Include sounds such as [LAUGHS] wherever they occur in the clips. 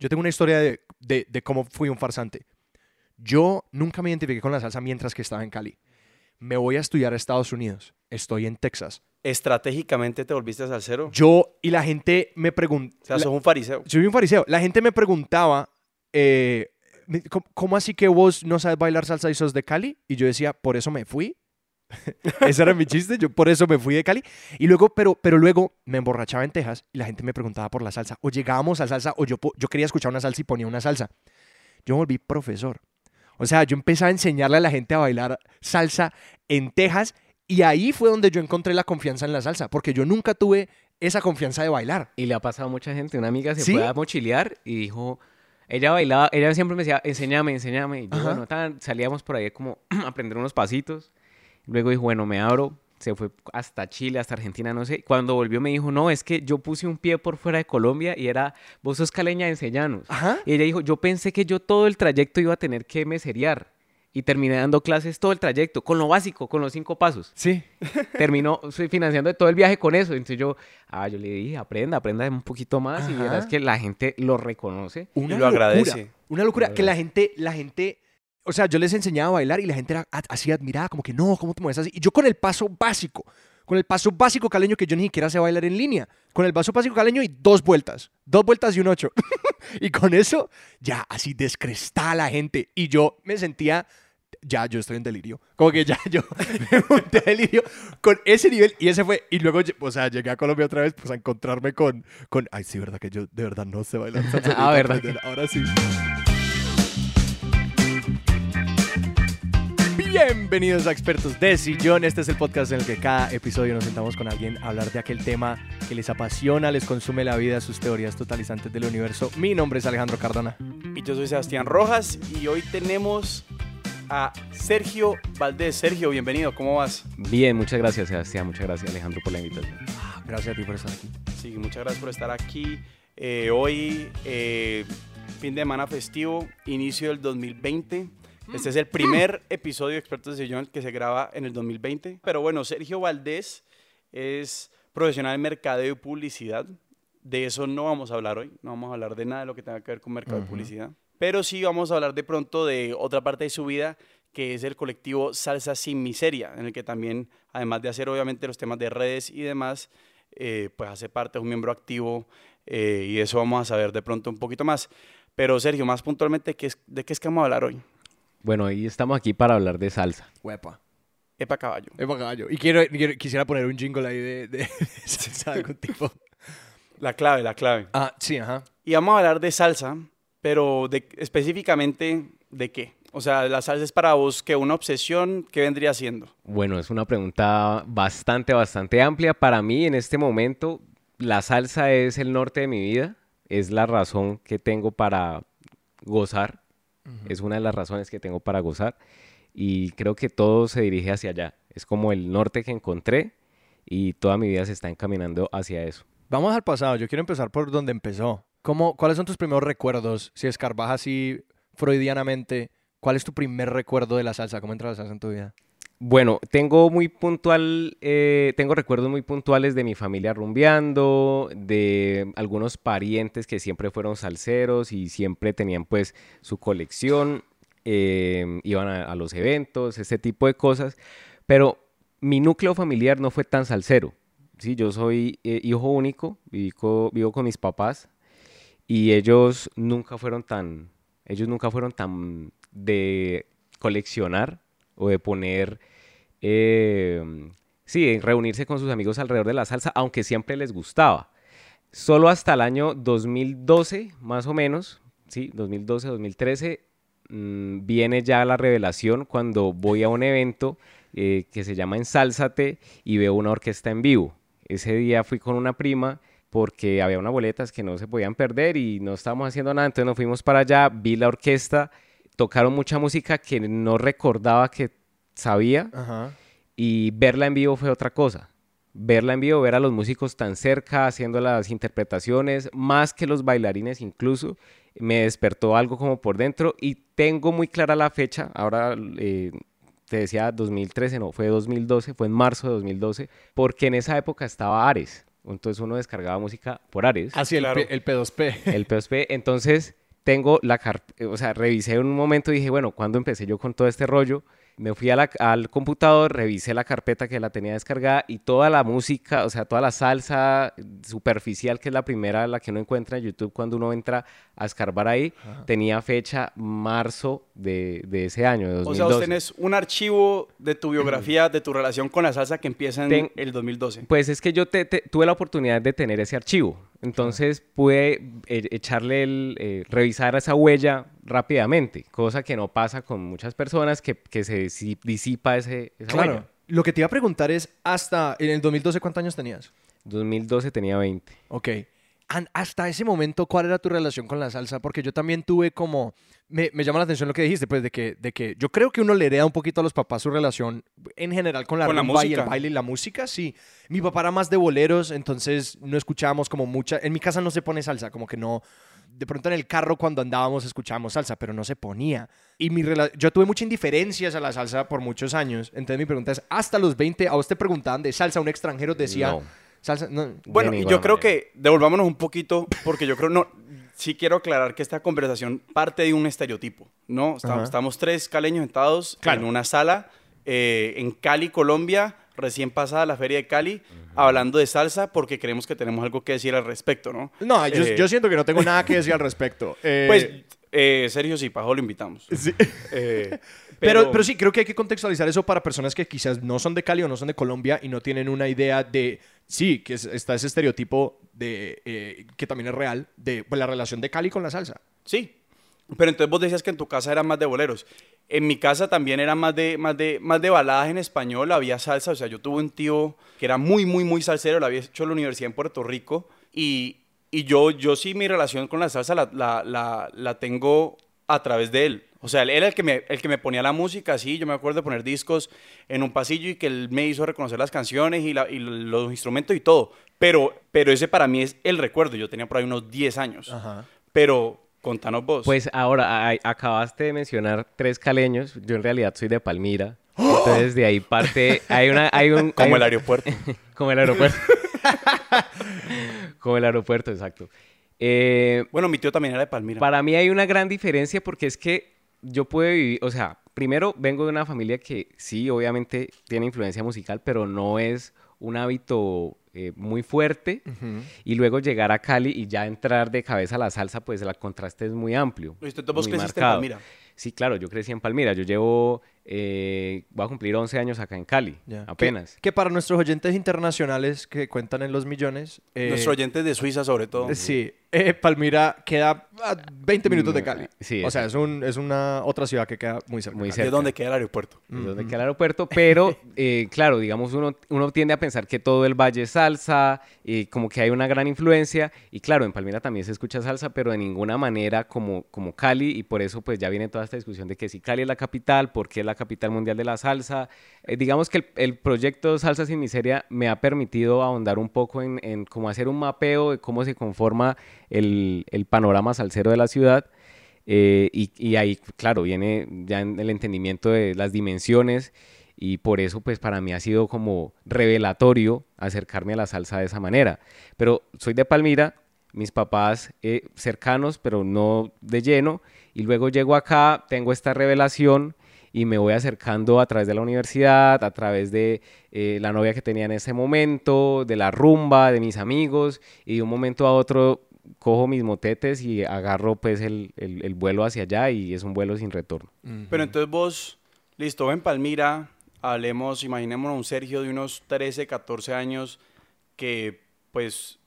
Yo tengo una historia de, de, de cómo fui un farsante. Yo nunca me identifiqué con la salsa mientras que estaba en Cali. Me voy a estudiar a Estados Unidos. Estoy en Texas. Estratégicamente te volviste salsero. Yo y la gente me preguntó. O sea, sos un fariseo. Soy un fariseo. La gente me preguntaba, eh, ¿cómo, cómo así que vos no sabes bailar salsa y sos de Cali? Y yo decía, por eso me fui. [LAUGHS] Ese era mi chiste, yo por eso me fui de Cali. Y luego, pero, pero luego me emborrachaba en Texas y la gente me preguntaba por la salsa. O llegábamos a salsa o yo, yo quería escuchar una salsa y ponía una salsa. Yo volví profesor. O sea, yo empecé a enseñarle a la gente a bailar salsa en Texas y ahí fue donde yo encontré la confianza en la salsa, porque yo nunca tuve esa confianza de bailar. Y le ha pasado a mucha gente. Una amiga se ¿Sí? fue a mochilear y dijo, ella bailaba, ella siempre me decía, enséñame, enséñame. Y yo, bueno, tan, salíamos por ahí como [CLEARS THROAT] a aprender unos pasitos. Luego dijo, bueno, me abro. Se fue hasta Chile, hasta Argentina, no sé. Cuando volvió me dijo, no, es que yo puse un pie por fuera de Colombia y era, vos sos caleña, enseñanos. Ajá. Y ella dijo, yo pensé que yo todo el trayecto iba a tener que meserear. Y terminé dando clases todo el trayecto, con lo básico, con los cinco pasos. Sí. [LAUGHS] Terminó, estoy financiando todo el viaje con eso. Entonces yo, ah, yo le dije, aprenda, aprenda un poquito más. Y Ajá. verás que la gente lo reconoce. Una lo locura, agradece. Una locura Lo que la gente, la gente, o sea, yo les enseñaba a bailar y la gente era así admirada, como que no, ¿cómo te mueves así? Y yo con el paso básico, con el paso básico caleño que yo ni siquiera sé bailar en línea, con el paso básico caleño y dos vueltas, dos vueltas y un ocho. [LAUGHS] y con eso ya así descrestada la gente y yo me sentía ya yo estoy en delirio. Como que ya [LAUGHS] yo me monté a delirio con ese nivel y ese fue. Y luego, o sea, llegué a Colombia otra vez pues a encontrarme con, con ay, sí, verdad que yo de verdad no sé bailar salsa. [LAUGHS] Ah, ¿verdad? aprender, Ahora sí. Bienvenidos a Expertos de Sillón. Este es el podcast en el que cada episodio nos sentamos con alguien a hablar de aquel tema que les apasiona, les consume la vida, sus teorías totalizantes del universo. Mi nombre es Alejandro Cardona. Y yo soy Sebastián Rojas y hoy tenemos a Sergio Valdés. Sergio, bienvenido, ¿cómo vas? Bien, muchas gracias, Sebastián. Muchas gracias, Alejandro, por la invitación. Ah, Gracias a ti por estar aquí. Sí, muchas gracias por estar aquí. Eh, hoy, eh, fin de semana festivo, inicio del 2020. Este es el primer episodio de Expertos de Sillón que se graba en el 2020. Pero bueno, Sergio Valdés es profesional en mercadeo y publicidad. De eso no vamos a hablar hoy. No vamos a hablar de nada de lo que tenga que ver con mercado y Ujú. publicidad. Pero sí vamos a hablar de pronto de otra parte de su vida, que es el colectivo Salsa Sin Miseria, en el que también, además de hacer obviamente los temas de redes y demás, eh, pues hace parte, es un miembro activo eh, y eso vamos a saber de pronto un poquito más. Pero Sergio, más puntualmente, ¿qué es- ¿de qué es que vamos a hablar hoy? Bueno, hoy estamos aquí para hablar de salsa. Huepa. Epa caballo. Epa caballo. Y quiero, quiero- quisiera poner un jingle ahí de, de, [LAUGHS] salsa de algún tipo. La clave, la clave. Ah, sí, ajá. Y vamos a hablar de salsa, pero de, específicamente de qué. O sea, la salsa es para vos que una obsesión, ¿qué vendría siendo? Bueno, es una pregunta bastante, bastante amplia. Para mí, en este momento, la salsa es el norte de mi vida. Es la razón que tengo para gozar. Es una de las razones que tengo para gozar. Y creo que todo se dirige hacia allá. Es como el norte que encontré y toda mi vida se está encaminando hacia eso. Vamos al pasado. Yo quiero empezar por donde empezó. ¿Cómo, ¿Cuáles son tus primeros recuerdos? Si escarbas así freudianamente, ¿cuál es tu primer recuerdo de la salsa? ¿Cómo entra la salsa en tu vida? Bueno, tengo muy puntual, eh, tengo recuerdos muy puntuales de mi familia rumbeando, de algunos parientes que siempre fueron salseros y siempre tenían pues su colección, eh, iban a, los eventos, ese tipo de cosas, pero mi núcleo familiar no fue tan salsero, ¿sí? Yo soy eh, hijo único, viví co- vivo con mis papás y ellos nunca fueron tan, ellos nunca fueron tan de coleccionar o de poner, eh, sí, reunirse con sus amigos alrededor de la salsa, aunque siempre les gustaba. Solo hasta el año 2012, más o menos, sí, 2012, 2013, mm, viene ya la revelación cuando voy a un evento eh, que se llama Ensálzate y veo una orquesta en vivo. Ese día fui con una prima porque había unas boletas que no se podían perder y no estábamos haciendo nada, entonces nos fuimos para allá, vi la orquesta, tocaron mucha música que no recordaba que sabía Ajá. y verla en vivo fue otra cosa. Verla en vivo, ver a los músicos tan cerca haciendo las interpretaciones, más que los bailarines incluso, me despertó algo como por dentro y tengo muy clara la fecha, ahora eh, te decía 2013, no, fue 2012, fue en marzo de 2012, porque en esa época estaba Ares. Entonces uno descargaba música por Ares. Así, el, Claro. P- el P2P. [LAUGHS] el P2P. Entonces tengo la carpeta, o sea, revisé en un momento y dije, bueno, ¿cuándo empecé yo con todo este rollo? Me fui a la- al computador, revisé la carpeta que la tenía descargada y toda la música, o sea, toda la salsa superficial, que es la primera, la que uno encuentra en YouTube cuando uno entra a escarbar ahí, tenía fecha marzo de, de ese año, de 2012. O sea, vos tenés un archivo de tu biografía, de tu relación con la salsa que empieza en Ten- el 2012. Pues es que yo te- te- tuve la oportunidad de tener ese archivo. Entonces pude eh, echarle el, eh, revisar esa huella rápidamente, cosa que no pasa con muchas personas que, que se disi- disipa ese, esa Claro. huella. Lo que te iba a preguntar es, hasta en el 2012, ¿cuántos años tenías? 2012 tenía 20. Ok. An- hasta ese momento, ¿cuál era tu relación con la salsa? Porque yo también tuve como... Me, me llama la atención lo que dijiste, pues, de que, de que yo creo que uno le hereda un poquito a los papás su relación en general con la Con la y el música. baile y la música, sí. Mi papá era más de boleros, entonces no escuchábamos como mucha... En mi casa no se pone salsa, como que no... De pronto en el carro cuando andábamos escuchábamos salsa, pero no se ponía. Y mi yo tuve mucha indiferencias a la salsa por muchos años. Entonces mi pregunta es, hasta los 20, a vos te preguntaban de salsa, un extranjero decía... No. Salsa, no, Bueno, yo creo manera. que devolvámonos un poquito, porque yo creo, no, sí quiero aclarar que esta conversación parte de un estereotipo, ¿no? Estamos, estamos tres caleños sentados Claro. en una sala eh, en Cali, Colombia, recién pasada la feria de Cali, hablando de salsa, porque creemos que tenemos algo que decir al respecto, ¿no? No, yo, Eh, yo siento que no tengo nada que decir al respecto. Eh, [LAUGHS] Pues, eh, Sergio Zipajo lo invitamos. sí. Eh, [LAUGHS] pero, pero sí, creo que hay que contextualizar eso para personas que quizás no son de Cali o no son de Colombia y no tienen una idea de, sí, que es- está ese estereotipo de, eh, que también es real, de pues, la relación de Cali con la salsa. Sí. Pero entonces vos decías que en tu casa eran más de boleros. En mi casa también era más de, más de, más de baladas en español, había salsa. O sea, yo tuve un tío que era muy, muy, muy salsero, lo había hecho en la universidad en Puerto Rico. Y, y yo, yo sí mi relación con la salsa la, la, la, la tengo a través de él. O sea, él era el que, me, el que me ponía la música, sí, yo me acuerdo de poner discos en un pasillo y que él me hizo reconocer las canciones y, la- y los instrumentos y todo. Pero, pero ese para mí es el recuerdo, yo tenía por ahí unos 10 años. Ajá. Pero contanos vos. Pues ahora, a- acabaste de mencionar tres caleños. Yo en realidad soy de Palmira. Entonces de ahí parte, hay una, hay un... [LAUGHS] hay como un- el aeropuerto. [LAUGHS] Como el aeropuerto. [LAUGHS] Como el aeropuerto, exacto. Eh, bueno, mi tío también era de Palmira. Para mí hay una gran diferencia porque es que yo puedo vivir, o sea, primero vengo de una familia que sí, obviamente tiene influencia musical, pero no es un hábito eh, muy fuerte. Y luego llegar a Cali y ya entrar de cabeza a la salsa, pues el contraste es muy amplio. Vos muy creciste en. Palmira. Sí, claro, yo crecí en Palmira. Yo llevo, eh, voy a cumplir 11 años acá en Cali, Ya. apenas. Que, que para nuestros oyentes internacionales que cuentan en los millones... eh, Nuestros oyentes de Suiza, sobre todo. Sí, eh, Palmira queda a 20 minutos de Cali. Mm, sí, o sea, es, un, es una otra ciudad que queda muy cerca. Muy cerca. ¿De dónde queda el aeropuerto? es donde queda el aeropuerto, pero [LAUGHS] eh, claro, digamos, uno, uno tiende a pensar que todo el valle es salsa, y como que hay una gran influencia, y claro, en Palmira también se escucha salsa, pero de ninguna manera como, como Cali, y por eso pues ya viene toda esta discusión de que si Cali es la capital, ¿por qué es la capital mundial de la salsa? Eh, digamos que el, proyecto Salsa sin Miseria me ha permitido ahondar un poco en, cómo hacer un mapeo de cómo se conforma el, panorama salsero de la ciudad, eh, y, y ahí, claro, viene ya en el entendimiento de las dimensiones y por eso, pues para mí ha sido como revelatorio acercarme a la salsa de esa manera. Pero soy de Palmira, mis papás eh, cercanos, pero no de lleno, y luego llego acá, tengo esta revelación y me voy acercando a través de la universidad, a través de eh, la novia que tenía en ese momento, de la rumba, de mis amigos, y de un momento a otro cojo mis motetes y agarro pues el, el- el vuelo hacia allá y es un vuelo sin retorno. Pero entonces vos, listo, ven Palmira, hablemos, imaginémonos un Sergio de unos 13, 14 años que pues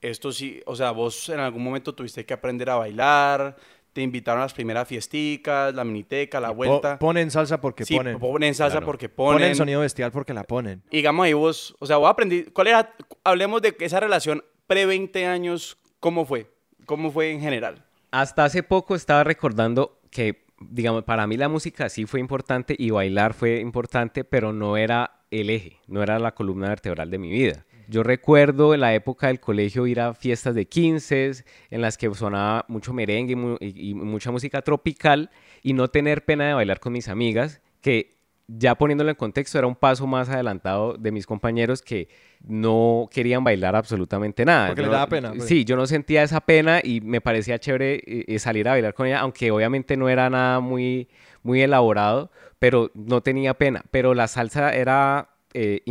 esto sí, o sea, vos en algún momento tuviste que aprender a bailar, te invitaron a las primeras fiesticas, la miniteca, la Po- vuelta. ponen salsa porque sí, ponen. ponen salsa Claro. porque ponen. Ponen sonido bestial porque la ponen. Y digamos ahí vos, o sea, vos aprendí, ¿cuál era, hablemos de esa relación pre-20 años, ¿cómo fue? ¿Cómo fue en general? Hasta hace poco estaba recordando que, digamos, para mí la música sí fue importante y bailar fue importante, pero no era el eje, no era la columna vertebral de mi vida. Yo recuerdo en la época del colegio ir a fiestas de 15 en las que sonaba mucho merengue y, mu- y- y mucha música tropical y no tener pena de bailar con mis amigas, que ya poniéndolo en contexto, era un paso más adelantado de mis compañeros que no querían bailar absolutamente nada. Porque Yo les no- daba pena, pues. Sí, yo no sentía esa pena y me parecía chévere eh, eh, salir a bailar con ella, aunque obviamente no era nada muy, muy elaborado, pero no tenía pena. Pero la salsa era, eh,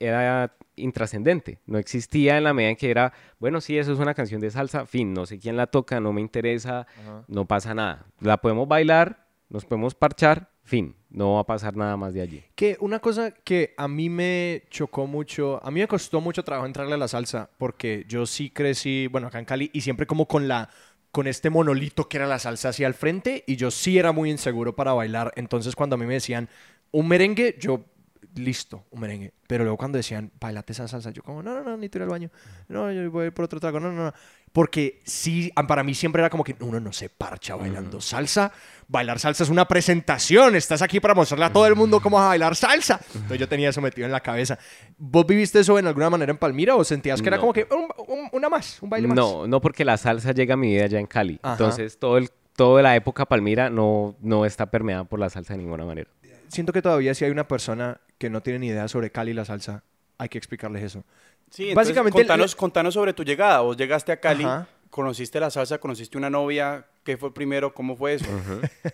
era intrascendente, no existía en la medida en que era, bueno, sí, eso es una canción de salsa, fin, no sé quién la toca, no me interesa, no pasa nada. La podemos bailar, nos podemos parchar, fin, no va a pasar nada más de allí. Que una cosa que a mí me chocó mucho, a mí me costó mucho trabajo entrarle a la salsa, porque yo sí crecí, bueno, acá en Cali, y siempre como con la con este monolito que era la salsa hacia el frente, y yo sí era muy inseguro para bailar. Entonces, cuando a mí me decían un merengue, yo listo, un merengue. Pero luego cuando decían, bailate esa salsa, yo como, no, no, no, ni ir al baño. No, yo voy a ir por otro trago. No, no, no. Porque sí, para mí siempre era como que uno no se parcha bailando salsa. Bailar salsa es una presentación. Estás aquí para mostrarle a todo el mundo cómo vas a bailar salsa. Entonces yo tenía eso metido en la cabeza. ¿Vos viviste eso en alguna manera en Palmira o sentías que era como que un- un- una más, un baile más? No, no porque la salsa llega a mi vida ya en Cali. Ajá. Entonces, todo el, toda la época Palmira no, no está permeada por la salsa de ninguna manera. Siento que todavía si hay una persona que no tiene ni idea sobre Cali y la salsa, hay que explicarles eso. Sí, entonces, Básicamente, contanos, contanos sobre tu llegada. Vos llegaste a Cali, Ajá. conociste la salsa, conociste una novia. ¿Qué fue primero? ¿Cómo fue eso?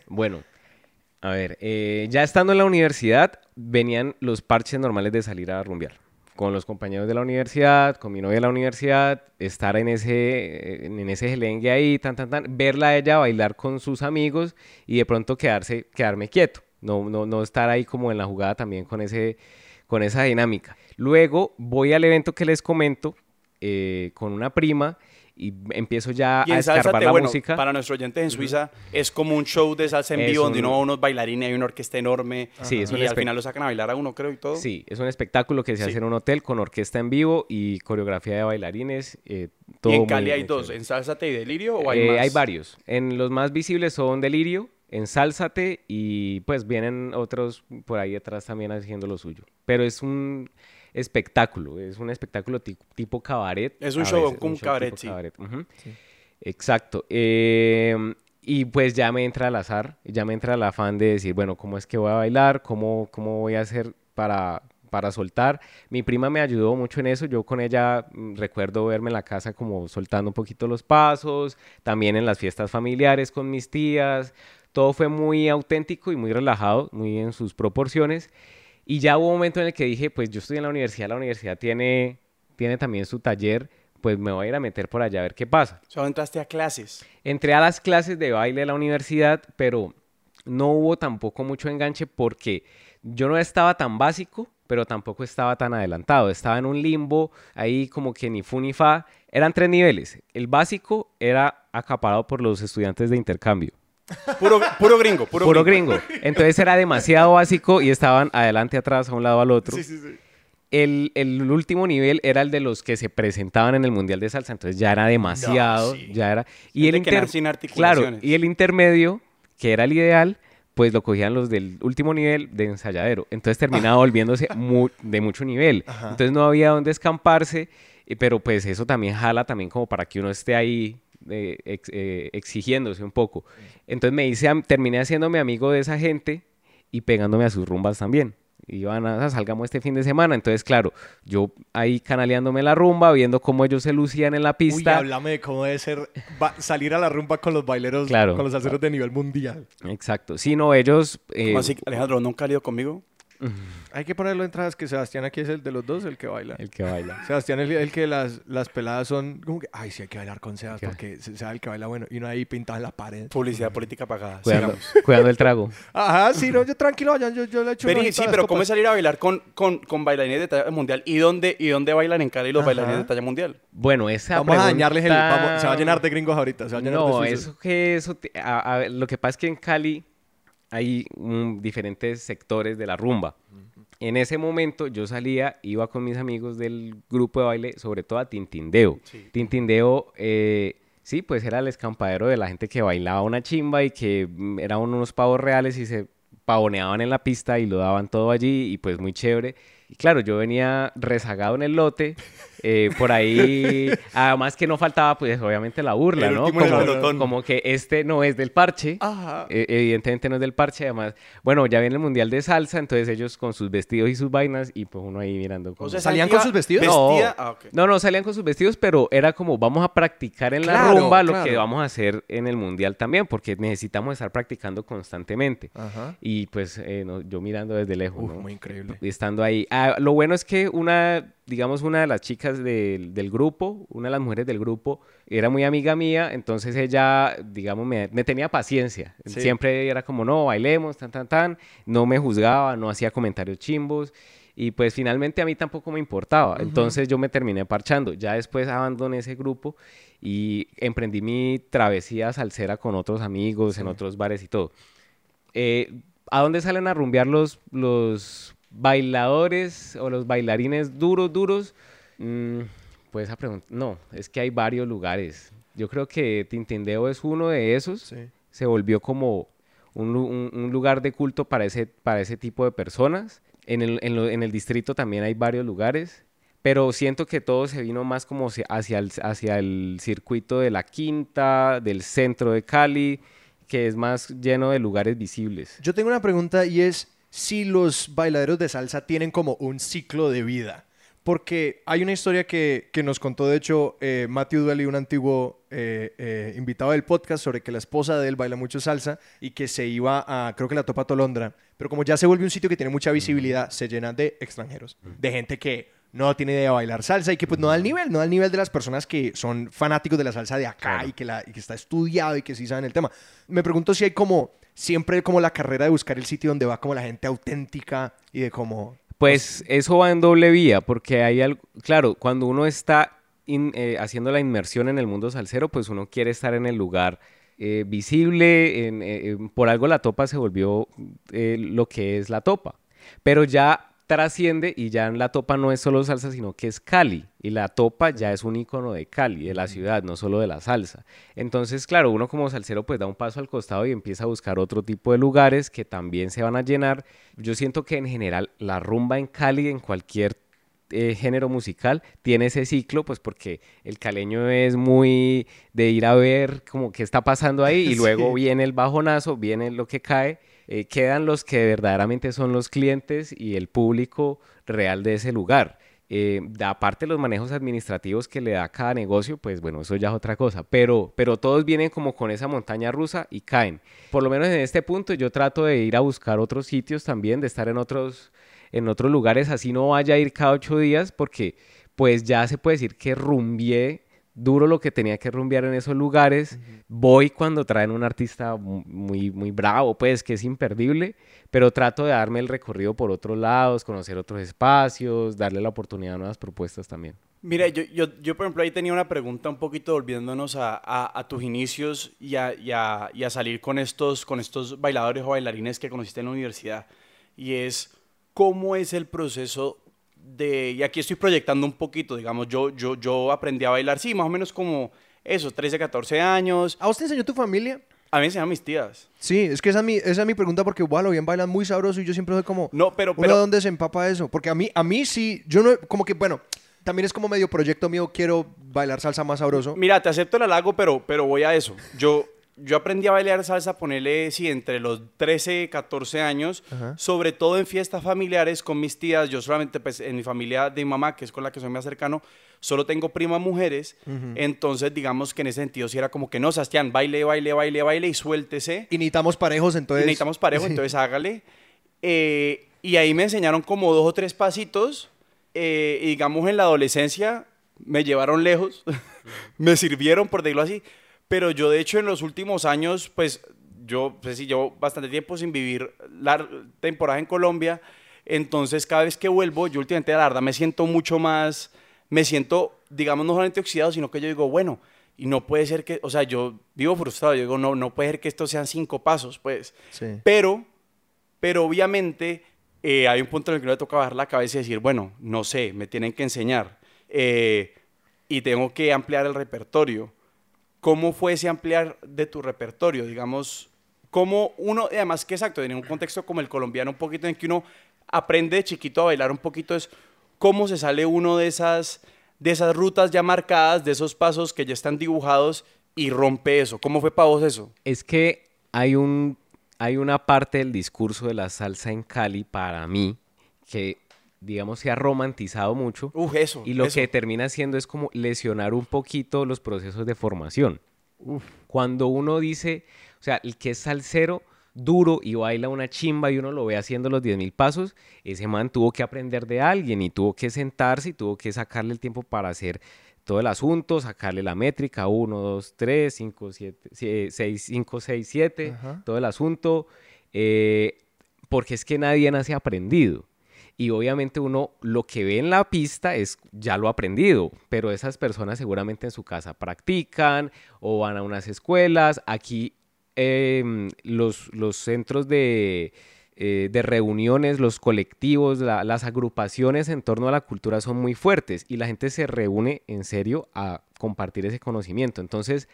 Bueno, a ver, eh, ya estando en la universidad, venían los parches normales de salir a rumbear. Con los compañeros de la universidad, con mi novia de la universidad, estar en ese, en ese gelengue ahí, tan, tan, tan, verla a ella bailar con sus amigos y de pronto quedarse, quedarme quieto. No, no, no estar ahí como en la jugada también con, ese, con esa dinámica. Luego voy al evento que les comento eh, con una prima y empiezo ya Y a salsa, escarbar la bueno, música. para nuestros oyentes en Suiza, es como un show de salsa en Es vivo donde un- uno va a unos bailarines, hay una orquesta enorme. Sí, es un y al final lo sacan a bailar a uno, creo, y todo. Sí, es un espectáculo que se Sí. hace en un hotel con orquesta en vivo y coreografía de bailarines. eh, todo y en Cali hay dos. ¿en Sálzate y Delirio o hay Eh, más? hay varios. En los más visibles son Delirio, Ensálzate y pues vienen otros por ahí detrás también haciendo lo suyo. Pero es un espectáculo, es un espectáculo ti- tipo cabaret. Es un show veces, como un show cabaret, sí. Exacto. Eh, y pues ya me entra el azar, ya me entra el afán de decir, bueno, ¿cómo es que voy a bailar? ¿Cómo, cómo voy a hacer para, para soltar? Mi prima me ayudó mucho en eso. Yo con ella mm, recuerdo verme en la casa como soltando un poquito los pasos, también en las fiestas familiares con mis tías. Todo fue muy auténtico y muy relajado, muy en sus proporciones. Y ya hubo un momento en el que dije, pues yo estoy en la universidad, la universidad tiene, tiene también su taller, pues me voy a ir a meter por allá a ver qué pasa. Solo entraste a clases. Entré a las clases de baile de la universidad, pero no hubo tampoco mucho enganche porque yo no estaba tan básico, pero tampoco estaba tan adelantado. Estaba en un limbo ahí como que ni fu ni fa. Eran tres niveles. El básico era acaparado por los estudiantes de intercambio. Puro, puro gringo, puro, Puro gringo. gringo. Entonces era demasiado básico y estaban adelante, atrás, a un lado, al otro. El, el último nivel era el de los que se presentaban en el Mundial de Salsa, entonces ya era demasiado, sí. ya era... Y el inter- Claro, y el intermedio, que era el ideal, pues lo cogían los del último nivel de ensayadero. Entonces terminaba [LAUGHS] volviéndose mu- de mucho nivel. Ajá. Entonces no había dónde escamparse, pero pues eso también jala también como para que uno esté ahí eh, ex- eh, exigiéndose un poco. Entonces me hice, terminé haciéndome amigo de esa gente y pegándome a sus rumbas también. Iban a, salgamos este fin de semana. Entonces, claro, yo ahí canaleándome la rumba, viendo cómo ellos se lucían en la Uy, pista. háblame de cómo debe ser salir a la rumba con los baileros, Claro. con los salseros de nivel mundial. Exacto. Si no, ellos... eh, ¿Cómo así, Alejandro, ¿nunca has ido conmigo? Hay que ponerlo en entradas que Sebastián aquí es el de los dos, el que baila. el que baila. Sebastián es el, el que las, las peladas son como que, ay, sí hay que bailar con Sebas ¿Qué? porque se- sea el que baila bueno. Y uno ahí pintado en la pared. Publicidad política pagada. Cuidando, cuidando el trago. [LAUGHS] Ajá, sí, no, yo tranquilo, yo, yo, yo le echo Vení, sí, pero ¿cómo es salir a bailar con, con, con bailarines de talla mundial? ¿Y dónde, ¿Y dónde bailan en Cali los Ajá. bailarines de talla mundial? Bueno, esa Vamos a dañarles el... vamos- se va a llenar de gringos ahorita, se va a llenar de No, eso que eso... te- a- a ver, lo que pasa es que en Cali hay diferentes sectores de la rumba. En ese momento yo salía, iba con mis amigos del grupo de baile, sobre todo a Tintindeo. Sí. Tintindeo, eh, sí, pues era el escampadero de la gente que bailaba una chimba y que mm, eran unos pavos reales y se pavoneaban en la pista y lo daban todo allí y pues muy chévere. Y claro, yo venía rezagado en el lote, Eh, por ahí, [LAUGHS] además que no faltaba, pues obviamente la burla, El ¿no? Como, como que este no es del parche. Ajá. Eh, evidentemente no es del parche, además, bueno, ya viene el mundial de salsa, entonces ellos con sus vestidos y sus vainas y pues uno ahí mirando. como- O sea, ¿Salían con sus vestidos? No. Ah, no, no salían con sus vestidos, pero era como vamos a practicar en la rumba lo que vamos a hacer en el mundial también, porque necesitamos estar practicando constantemente. Ajá. Y pues eh, no, yo mirando desde lejos, Uf, ¿no? muy increíble. Y estando ahí. Ah, lo bueno es que una, digamos, una de las chicas del, del grupo, una de las mujeres del grupo, era muy amiga mía, entonces ella, digamos, me, me tenía paciencia. Sí. Siempre era como, no, bailemos, tan, tan, tan. No me juzgaba, no hacía comentarios chimbos. Y pues finalmente a mí tampoco me importaba. Entonces yo me terminé parchando. Ya después abandoné ese grupo y emprendí mi travesía salsera con otros amigos en otros bares y todo. Eh, ¿A dónde salen a rumbear los, los bailadores o los bailarines duros, duros? Mm, pues esa pregunta, no, es que hay varios lugares. Yo creo que Tintindeo es uno de esos. Sí. Se volvió como un, lu- un- un lugar de culto para ese, para ese tipo de personas. En el, en lo- en el distrito también hay varios lugares. Pero siento que todo se vino más como hacia el, hacia el circuito de la Quinta, del centro de Cali, que es más lleno de lugares visibles. Yo tengo una pregunta y es si los bailaderos de salsa tienen como un ciclo de vida. Porque hay una historia que, que nos contó, de hecho, eh, Matthew Duelli, un antiguo eh, eh, invitado del podcast, sobre que la esposa de él baila mucho salsa y que se iba a, creo que la Topa Tolondra. Pero como ya se vuelve un sitio que tiene mucha visibilidad, se llena de extranjeros, de gente que no tiene idea de bailar salsa y que pues no da el nivel, no da el nivel de las personas que son fanáticos de la salsa de acá Claro. y, que la, y que está estudiado y que sí saben el tema. Me pregunto si hay como siempre como la carrera de buscar el sitio donde va como la gente auténtica y de como... Pues eso va en doble vía, porque hay algo, claro, cuando uno está in- eh, haciendo la inmersión en el mundo salsero, pues uno quiere estar en el lugar eh, visible, en- eh, eh, por algo la topa se volvió lo que es la topa, pero ya trasciende y ya en la topa no es solo salsa, sino que es Cali, y la topa ya es un icono de Cali, de la ciudad, no solo de la salsa. Entonces, claro, uno como salsero pues da un paso al costado y empieza a buscar otro tipo de lugares que también se van a llenar. Yo siento que en general la rumba en Cali, en cualquier eh, género musical, tiene ese ciclo, pues porque el caleño es muy de ir a ver como qué está pasando ahí y [LAUGHS] luego Sí. viene el bajonazo, viene lo que cae, eh, quedan los que verdaderamente son los clientes y el público real de ese lugar. Eh, de aparte los manejos administrativos que le da cada negocio, pues bueno, eso ya es otra cosa, pero, todos vienen como con esa montaña rusa y caen. Por lo menos en este punto yo trato de ir a buscar otros sitios también, de estar en otros, en otros lugares, así no vaya a ir cada ocho días, porque pues ya se puede decir que rumbié duro lo que tenía que rumbear en esos lugares. Voy cuando traen un artista mu- muy, muy bravo, pues, que es imperdible, pero trato de darme el recorrido por otros lados, conocer otros espacios, darle la oportunidad a nuevas propuestas también. Mira, yo, yo, yo, por ejemplo ahí tenía una pregunta un poquito volviéndonos a, a- a tus inicios y a, y a- y a salir con estos, con estos bailadores o bailarines que conociste en la universidad. Y es, ¿cómo es el proceso de... Y aquí estoy proyectando un poquito, digamos, yo, yo, yo aprendí a bailar, sí, más o menos como eso, 13, 14 años. ¿A vos te enseñó tu familia? A mí me enseñaban mis tías. Sí, es que esa es mi, esa es mi pregunta porque, bueno, bien bailan muy sabroso y yo siempre soy como... No, pero... ¿Uno pero de dónde se empapa eso? Porque a mí, a mí sí, yo no, como que, bueno, también es como medio proyecto mío, quiero bailar salsa más sabroso. Mira, te acepto el halago, pero, pero voy a eso. Yo, yo aprendí a bailar salsa, ponerle, sí, entre los 13, 14 años, Ajá. sobre todo en fiestas familiares con mis tías. Yo solamente, pues, en mi familia de mi mamá, que es con la que soy más cercano, solo tengo primas mujeres. Entonces, digamos que en ese sentido sí era como que no, Sebastián, baile, baile, baile, baile y suéltese. Y necesitamos parejos, Y entonces... necesitamos parejo, [LAUGHS] Sí. entonces hágale. Eh, y ahí me enseñaron como dos o tres pasitos. eh, y digamos en la adolescencia me llevaron lejos, [LAUGHS] me sirvieron, por decirlo así. Pero yo, de hecho, en los últimos años, pues yo, pues sí, llevo bastante tiempo sin vivir la temporada en Colombia. Entonces, cada vez que vuelvo, yo últimamente, la verdad, me siento mucho más, me siento, digamos, no solamente oxidado, sino que yo digo, bueno, y no puede ser que, o sea, yo vivo frustrado, yo digo, no, no puede ser que estos sean cinco pasos, pues. Sí. Pero, pero obviamente eh, hay un punto en el que uno le toca bajar la cabeza y decir, bueno, no sé, me tienen que enseñar eh, y tengo que ampliar el repertorio. ¿Cómo fue ese ampliar de tu repertorio? Digamos, cómo uno, además que exacto, en un contexto como el colombiano, un poquito en que uno aprende de chiquito a bailar un poquito, es cómo se sale uno de esas de esas rutas ya marcadas, de esos pasos que ya están dibujados y rompe eso? ¿Cómo fue para vos eso? Es que hay, un, hay una parte del discurso de la salsa en Cali para mí que digamos, se ha romantizado mucho. Uf, eso. Y lo eso. que termina haciendo es como lesionar un poquito los procesos de formación. Cuando uno dice, o sea, el que es salsero duro y baila una chimba y uno lo ve haciendo los 10.000 pasos, ese man tuvo que aprender de alguien y tuvo que sentarse y tuvo que sacarle el tiempo para hacer todo el asunto, sacarle la métrica, 1, 2, 3, 5, 7, 6, 5, 6, 7, Ajá. todo el asunto, eh, porque es que nadie nace aprendido. Y obviamente uno lo que ve en la pista es ya lo aprendido, pero esas personas seguramente en su casa practican o van a unas escuelas. Aquí em, los, los centros de, eh, de reuniones, los colectivos, la- las agrupaciones en torno a la cultura son muy fuertes y la gente se reúne en serio a compartir ese conocimiento. Entonces,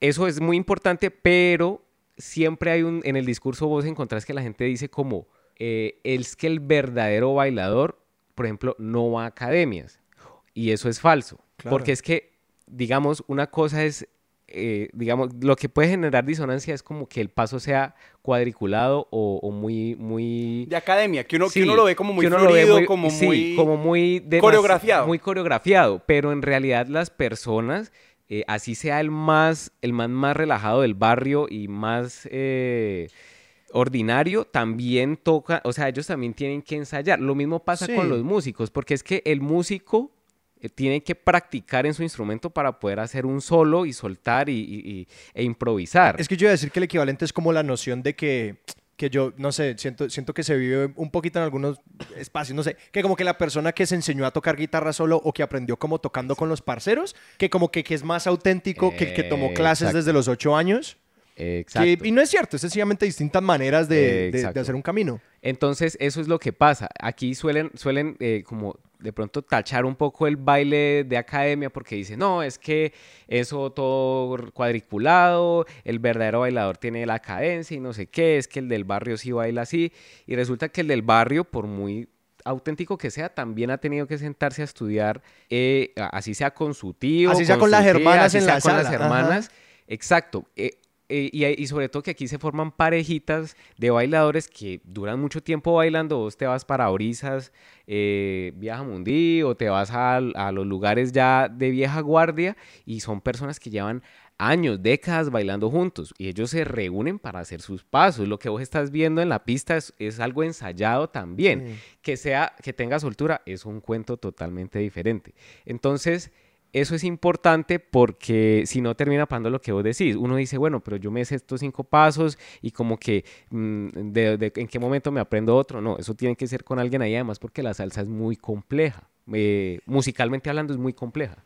eso es muy importante, pero siempre hay un, en el discurso vos encontrás que la gente dice como, eh, es que el verdadero bailador, por ejemplo, no va a academias. Y eso es falso. Claro. Porque es que, digamos, una cosa es, eh, digamos, lo que puede generar disonancia es como que el paso sea cuadriculado o, o muy, muy... De academia, que uno, que uno lo ve como muy uno lo ve muy- como sí, muy... como muy coreografiado. Muy coreografiado, pero en realidad las personas, eh, así sea el más, el man más relajado del barrio y más eh, ordinario, también toca, o sea, ellos también tienen que ensayar. Lo mismo pasa Sí. con los músicos, porque es que el músico eh, tiene que practicar en su instrumento para poder hacer un solo y soltar y, y- y- e improvisar. Es que yo iba a decir que el equivalente es como la noción de que, que yo, no sé, siento, siento que se vive un poquito en algunos espacios, no sé, que como que la persona que se enseñó a tocar guitarra solo o que aprendió como tocando con los parceros, que como que, que es más auténtico que el que tomó clases exacto. desde los ocho años. Exacto. Que- y no es cierto, es sencillamente distintas maneras de, de- de exacto. hacer un camino. Entonces, eso es lo que pasa. Aquí suelen, suelen eh, como de pronto tachar un poco el baile de academia porque dicen, no, es que eso todo cuadriculado, el verdadero bailador tiene la cadencia y no sé qué, es que el del barrio sí baila así. Y resulta que el del barrio, por muy auténtico que sea, también ha tenido que sentarse a estudiar, eh, así sea con su tío, Así sea con su las tía, hermanas así en sea la con las sala, ajá. hermanas. Exacto. eh, eh, y, y sobre todo que aquí se forman parejitas de bailadores que duran mucho tiempo bailando. Vos te vas para Orizas, eh, Viaja Mundí, o te vas a, a los lugares ya de vieja guardia y son personas que llevan años, décadas bailando juntos y ellos se reúnen para hacer sus pasos. Lo que vos estás viendo en la pista es, es algo ensayado también. Sí. Que sea, que tenga soltura es un cuento totalmente diferente. Entonces, eso es importante porque si no termina pasando lo que vos decís. Uno dice, bueno, pero yo me sé estos cinco pasos y como que mm, de, de- en qué momento me aprendo otro. No, eso tiene que ser con alguien ahí además porque la salsa es muy compleja. Eh, musicalmente hablando es muy compleja.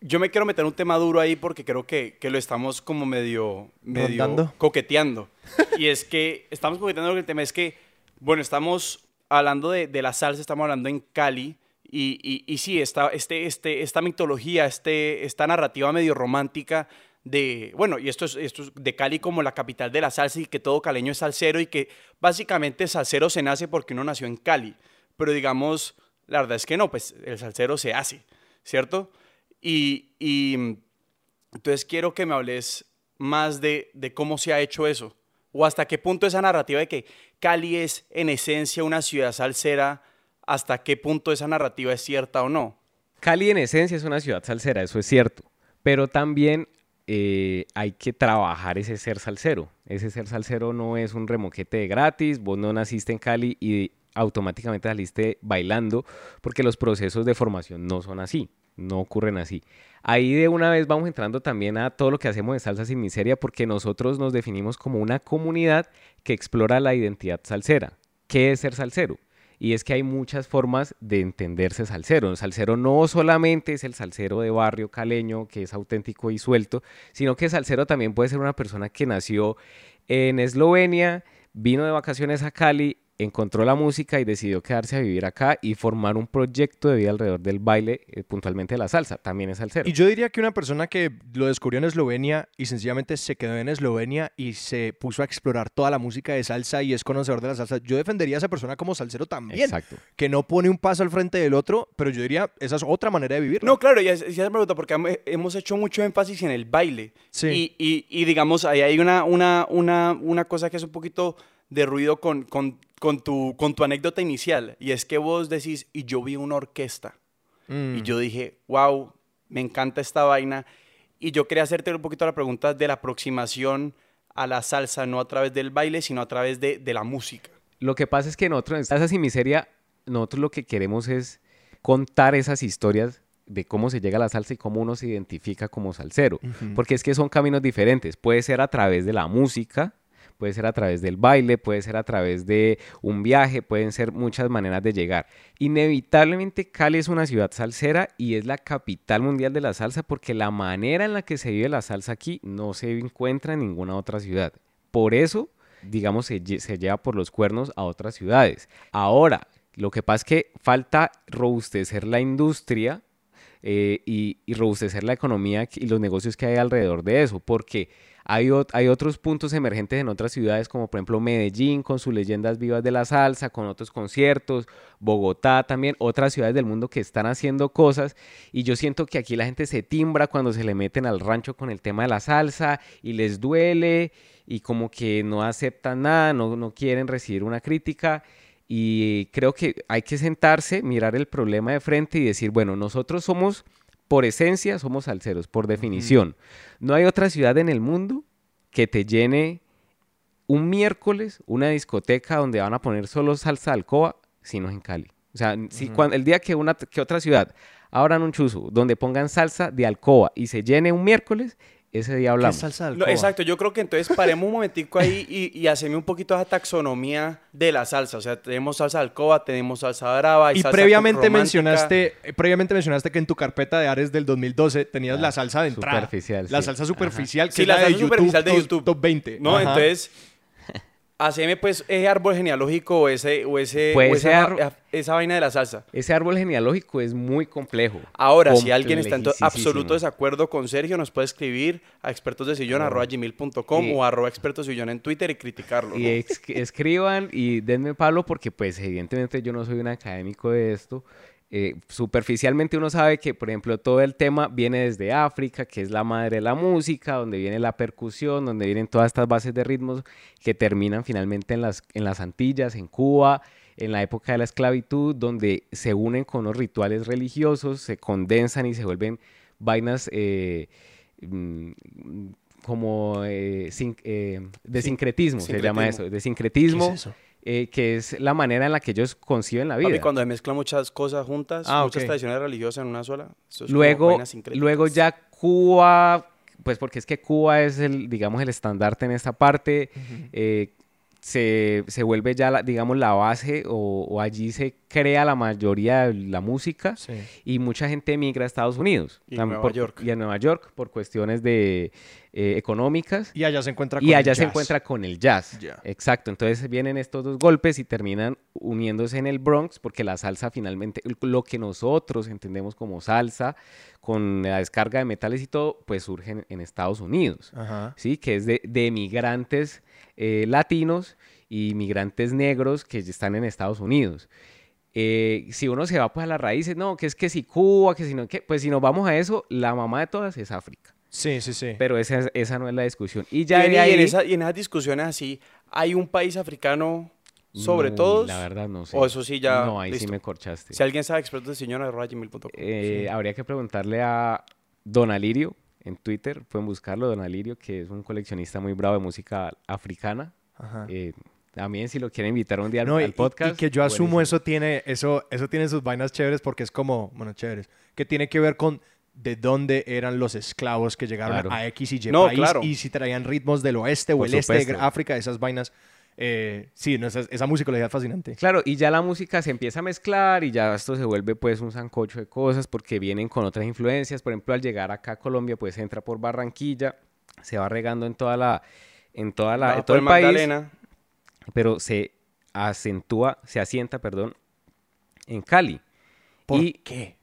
Yo me quiero meter un tema duro ahí porque creo que, que lo estamos como medio, medio Rondando. coqueteando. [LAUGHS] y es que estamos coqueteando porque el tema es que, bueno, estamos hablando de, de la salsa, estamos hablando en Cali. Y, y, sí, esta, este, este, esta mitología, este, esta narrativa medio romántica de, bueno, y esto es, esto es de Cali como la capital de la salsa y que todo caleño es salsero y que básicamente salsero se nace porque uno nació en Cali. Pero digamos, la verdad es que no, pues el salsero se hace, ¿cierto? Y, y, entonces quiero que me hables más de, de cómo se ha hecho eso. O hasta qué punto esa narrativa de que Cali es en esencia una ciudad salsera, hasta qué punto esa narrativa es cierta o no. Cali en esencia es una ciudad salsera, eso es cierto, pero también eh, hay que trabajar ese ser salsero. Ese ser salsero no es un remoquete de gratis, vos no naciste en Cali y automáticamente saliste bailando, porque los procesos de formación no son así, no ocurren así. Ahí de una vez vamos entrando también a todo lo que hacemos de Salsa Sin Miseria, porque nosotros nos definimos como una comunidad que explora la identidad salsera. ¿Qué es ser salsero? Y es que hay muchas formas de entenderse salsero. El salsero no solamente es el salsero de barrio caleño, que es auténtico y suelto, sino que salsero también puede ser una persona que nació en Eslovenia, vino de vacaciones a Cali encontró la música y decidió quedarse a vivir acá y formar un proyecto de vida alrededor del baile, eh, puntualmente de la salsa. También es salsero. Y yo diría que una persona que lo descubrió en Eslovenia y sencillamente se quedó en Eslovenia y se puso a explorar toda la música de salsa y es conocedor de la salsa, yo defendería a esa persona como salsero también. Exacto. Que no pone un paso al frente del otro, pero yo diría, esa es otra manera de vivir. No, claro, y es- y esa pregunta, porque hem- hemos hecho mucho énfasis en el baile. Sí. Y, y- y digamos, ahí hay una, una, una, una cosa que es un poquito de ruido con, con, con, tu, con tu anécdota inicial. Y es que vos decís, y yo vi una orquesta. Mm. Y yo dije, wow, me encanta esta vaina. Y yo quería hacerte un poquito la pregunta de la aproximación a la salsa, no a través del baile, sino a través de, de la música. Lo que pasa es que nosotros en Salsa sin Miseria, nosotros lo que queremos es contar esas historias de cómo se llega a la salsa y cómo uno se identifica como salsero. Porque es que son caminos diferentes. Puede ser a través de la música, puede ser a través del baile, puede ser a través de un viaje, pueden ser muchas maneras de llegar. Inevitablemente Cali es una ciudad salsera y es la capital mundial de la salsa porque la manera en la que se vive la salsa aquí no se encuentra en ninguna otra ciudad. Por eso, digamos, se, se lleva por los cuernos a otras ciudades. Ahora, lo que pasa es que falta robustecer la industria eh, y, y robustecer la economía y los negocios que hay alrededor de eso, porque hay, ot- hay otros puntos emergentes en otras ciudades, como por ejemplo Medellín, con sus leyendas vivas de la salsa, con otros conciertos, Bogotá también, otras ciudades del mundo que están haciendo cosas, y yo siento que aquí la gente se timbra cuando se le meten al rancho con el tema de la salsa y les duele y como que no aceptan nada, no, no quieren recibir una crítica. Y creo que hay que sentarse, mirar el problema de frente y decir, bueno, nosotros somos, por esencia, somos salseros, por definición. No hay otra ciudad en el mundo que te llene un miércoles una discoteca donde van a poner solo salsa de alcoba, sino en Cali. O sea, si cuan- el día que, una, que otra ciudad abran un chuzo donde pongan salsa de alcoba y se llene un miércoles, ese día ¿Qué hablamos. es salsa de No, exacto, yo creo que entonces paremos un momentico ahí y, y haceme un poquito esa taxonomía de la salsa. O sea, tenemos salsa de alcoba, tenemos salsa brava Y salsa previamente mencionaste, eh, previamente mencionaste que en tu carpeta de Ares del 2012 tenías la salsa de entrada. superficial, La sí. salsa superficial, que Sí, es la la de salsa YouTube, superficial de top- YouTube. top 20. No, Ajá. entonces, haceme pues ese árbol genealógico o, ese, o, ese, Pues o ese esa, esa vaina de la salsa. Ese árbol genealógico es muy complejo. Ahora, si alguien está en absoluto desacuerdo con Sergio, nos puede escribir a expertosdesillón.com Y- o arroba en Twitter y criticarlo. y ¿no? ex- escriban y denme palo porque pues evidentemente yo no soy un académico de esto. Eh, superficialmente uno sabe que, por ejemplo, todo el tema viene desde África, que es la madre de la música, donde viene la percusión, donde vienen todas estas bases de ritmos que terminan finalmente en las, en las Antillas, en Cuba, en la época de la esclavitud, donde se unen con los rituales religiosos, se condensan y se vuelven vainas eh, mm, como eh, sin- eh, de Sin- sincretismo, se llama eso, de ¿Qué sincretismo, es eso? Eh, que es la manera en la que ellos conciben la vida. Papi, cuando se mezclan muchas cosas juntas, Ah, muchas tradiciones religiosas en una sola, eso es como luego, sincréticas. luego ya Cuba, pues porque es que Cuba es el, digamos, el estandarte en esta parte, eh, se, se vuelve ya, la- digamos, la base o, o allí se crea la mayoría de la música Sí. y mucha gente emigra a Estados Unidos. Y Nueva por- York. Y a Nueva York por cuestiones de, eh, económicas. Y allá se encuentra con Y el allá se jazz. encuentra con el jazz. Exacto. Entonces vienen estos dos golpes y terminan uniéndose en el Bronx porque la salsa finalmente, lo que nosotros entendemos como salsa, con la descarga de metales y todo, pues surge en, en Estados Unidos. Ajá. ¿sí? Que es de, de migrantes eh, latinos y migrantes negros que están en Estados Unidos. Eh, si uno se va pues a las raíces, no, que es que si Cuba, que si no, que, pues si nos vamos a eso, la mamá de todas es África. Sí, sí, sí. Pero esa, es- esa no es la discusión. Y Y ya en, de y en esa- y en esas discusiones así, ¿hay un país africano sobre No, todos? La verdad no sé. O eso sí ya, No, ahí sí me corchaste. Si alguien sabe, experto de señor, arroba gmail.com. Eh, Habría que preguntarle a Don Alirio en Twitter. Pueden buscarlo, Don Alirio, que es un coleccionista muy bravo de música africana. Ajá. Eh, también si lo quieren invitar un día al, No, y, al podcast. y que yo asumo buenísimo. eso tiene, eso, eso tiene sus vainas chéveres porque es como, bueno, chéveres, que tiene que ver con de dónde eran los esclavos que llegaron Claro. a X y Y No, país claro. y si traían ritmos del oeste o Por el este de. África, esas vainas. eh, sí, no, esa, esa musicalidad es fascinante. Claro, y ya la música se empieza a mezclar y ya esto se vuelve pues un sancocho de cosas porque vienen con otras influencias. Por ejemplo, al llegar acá a Colombia, pues entra por Barranquilla, se va regando en toda la, en toda la, en todo el país, Magdalena. pero se acentúa, se asienta, perdón, en Cali. ¿Por Y- qué?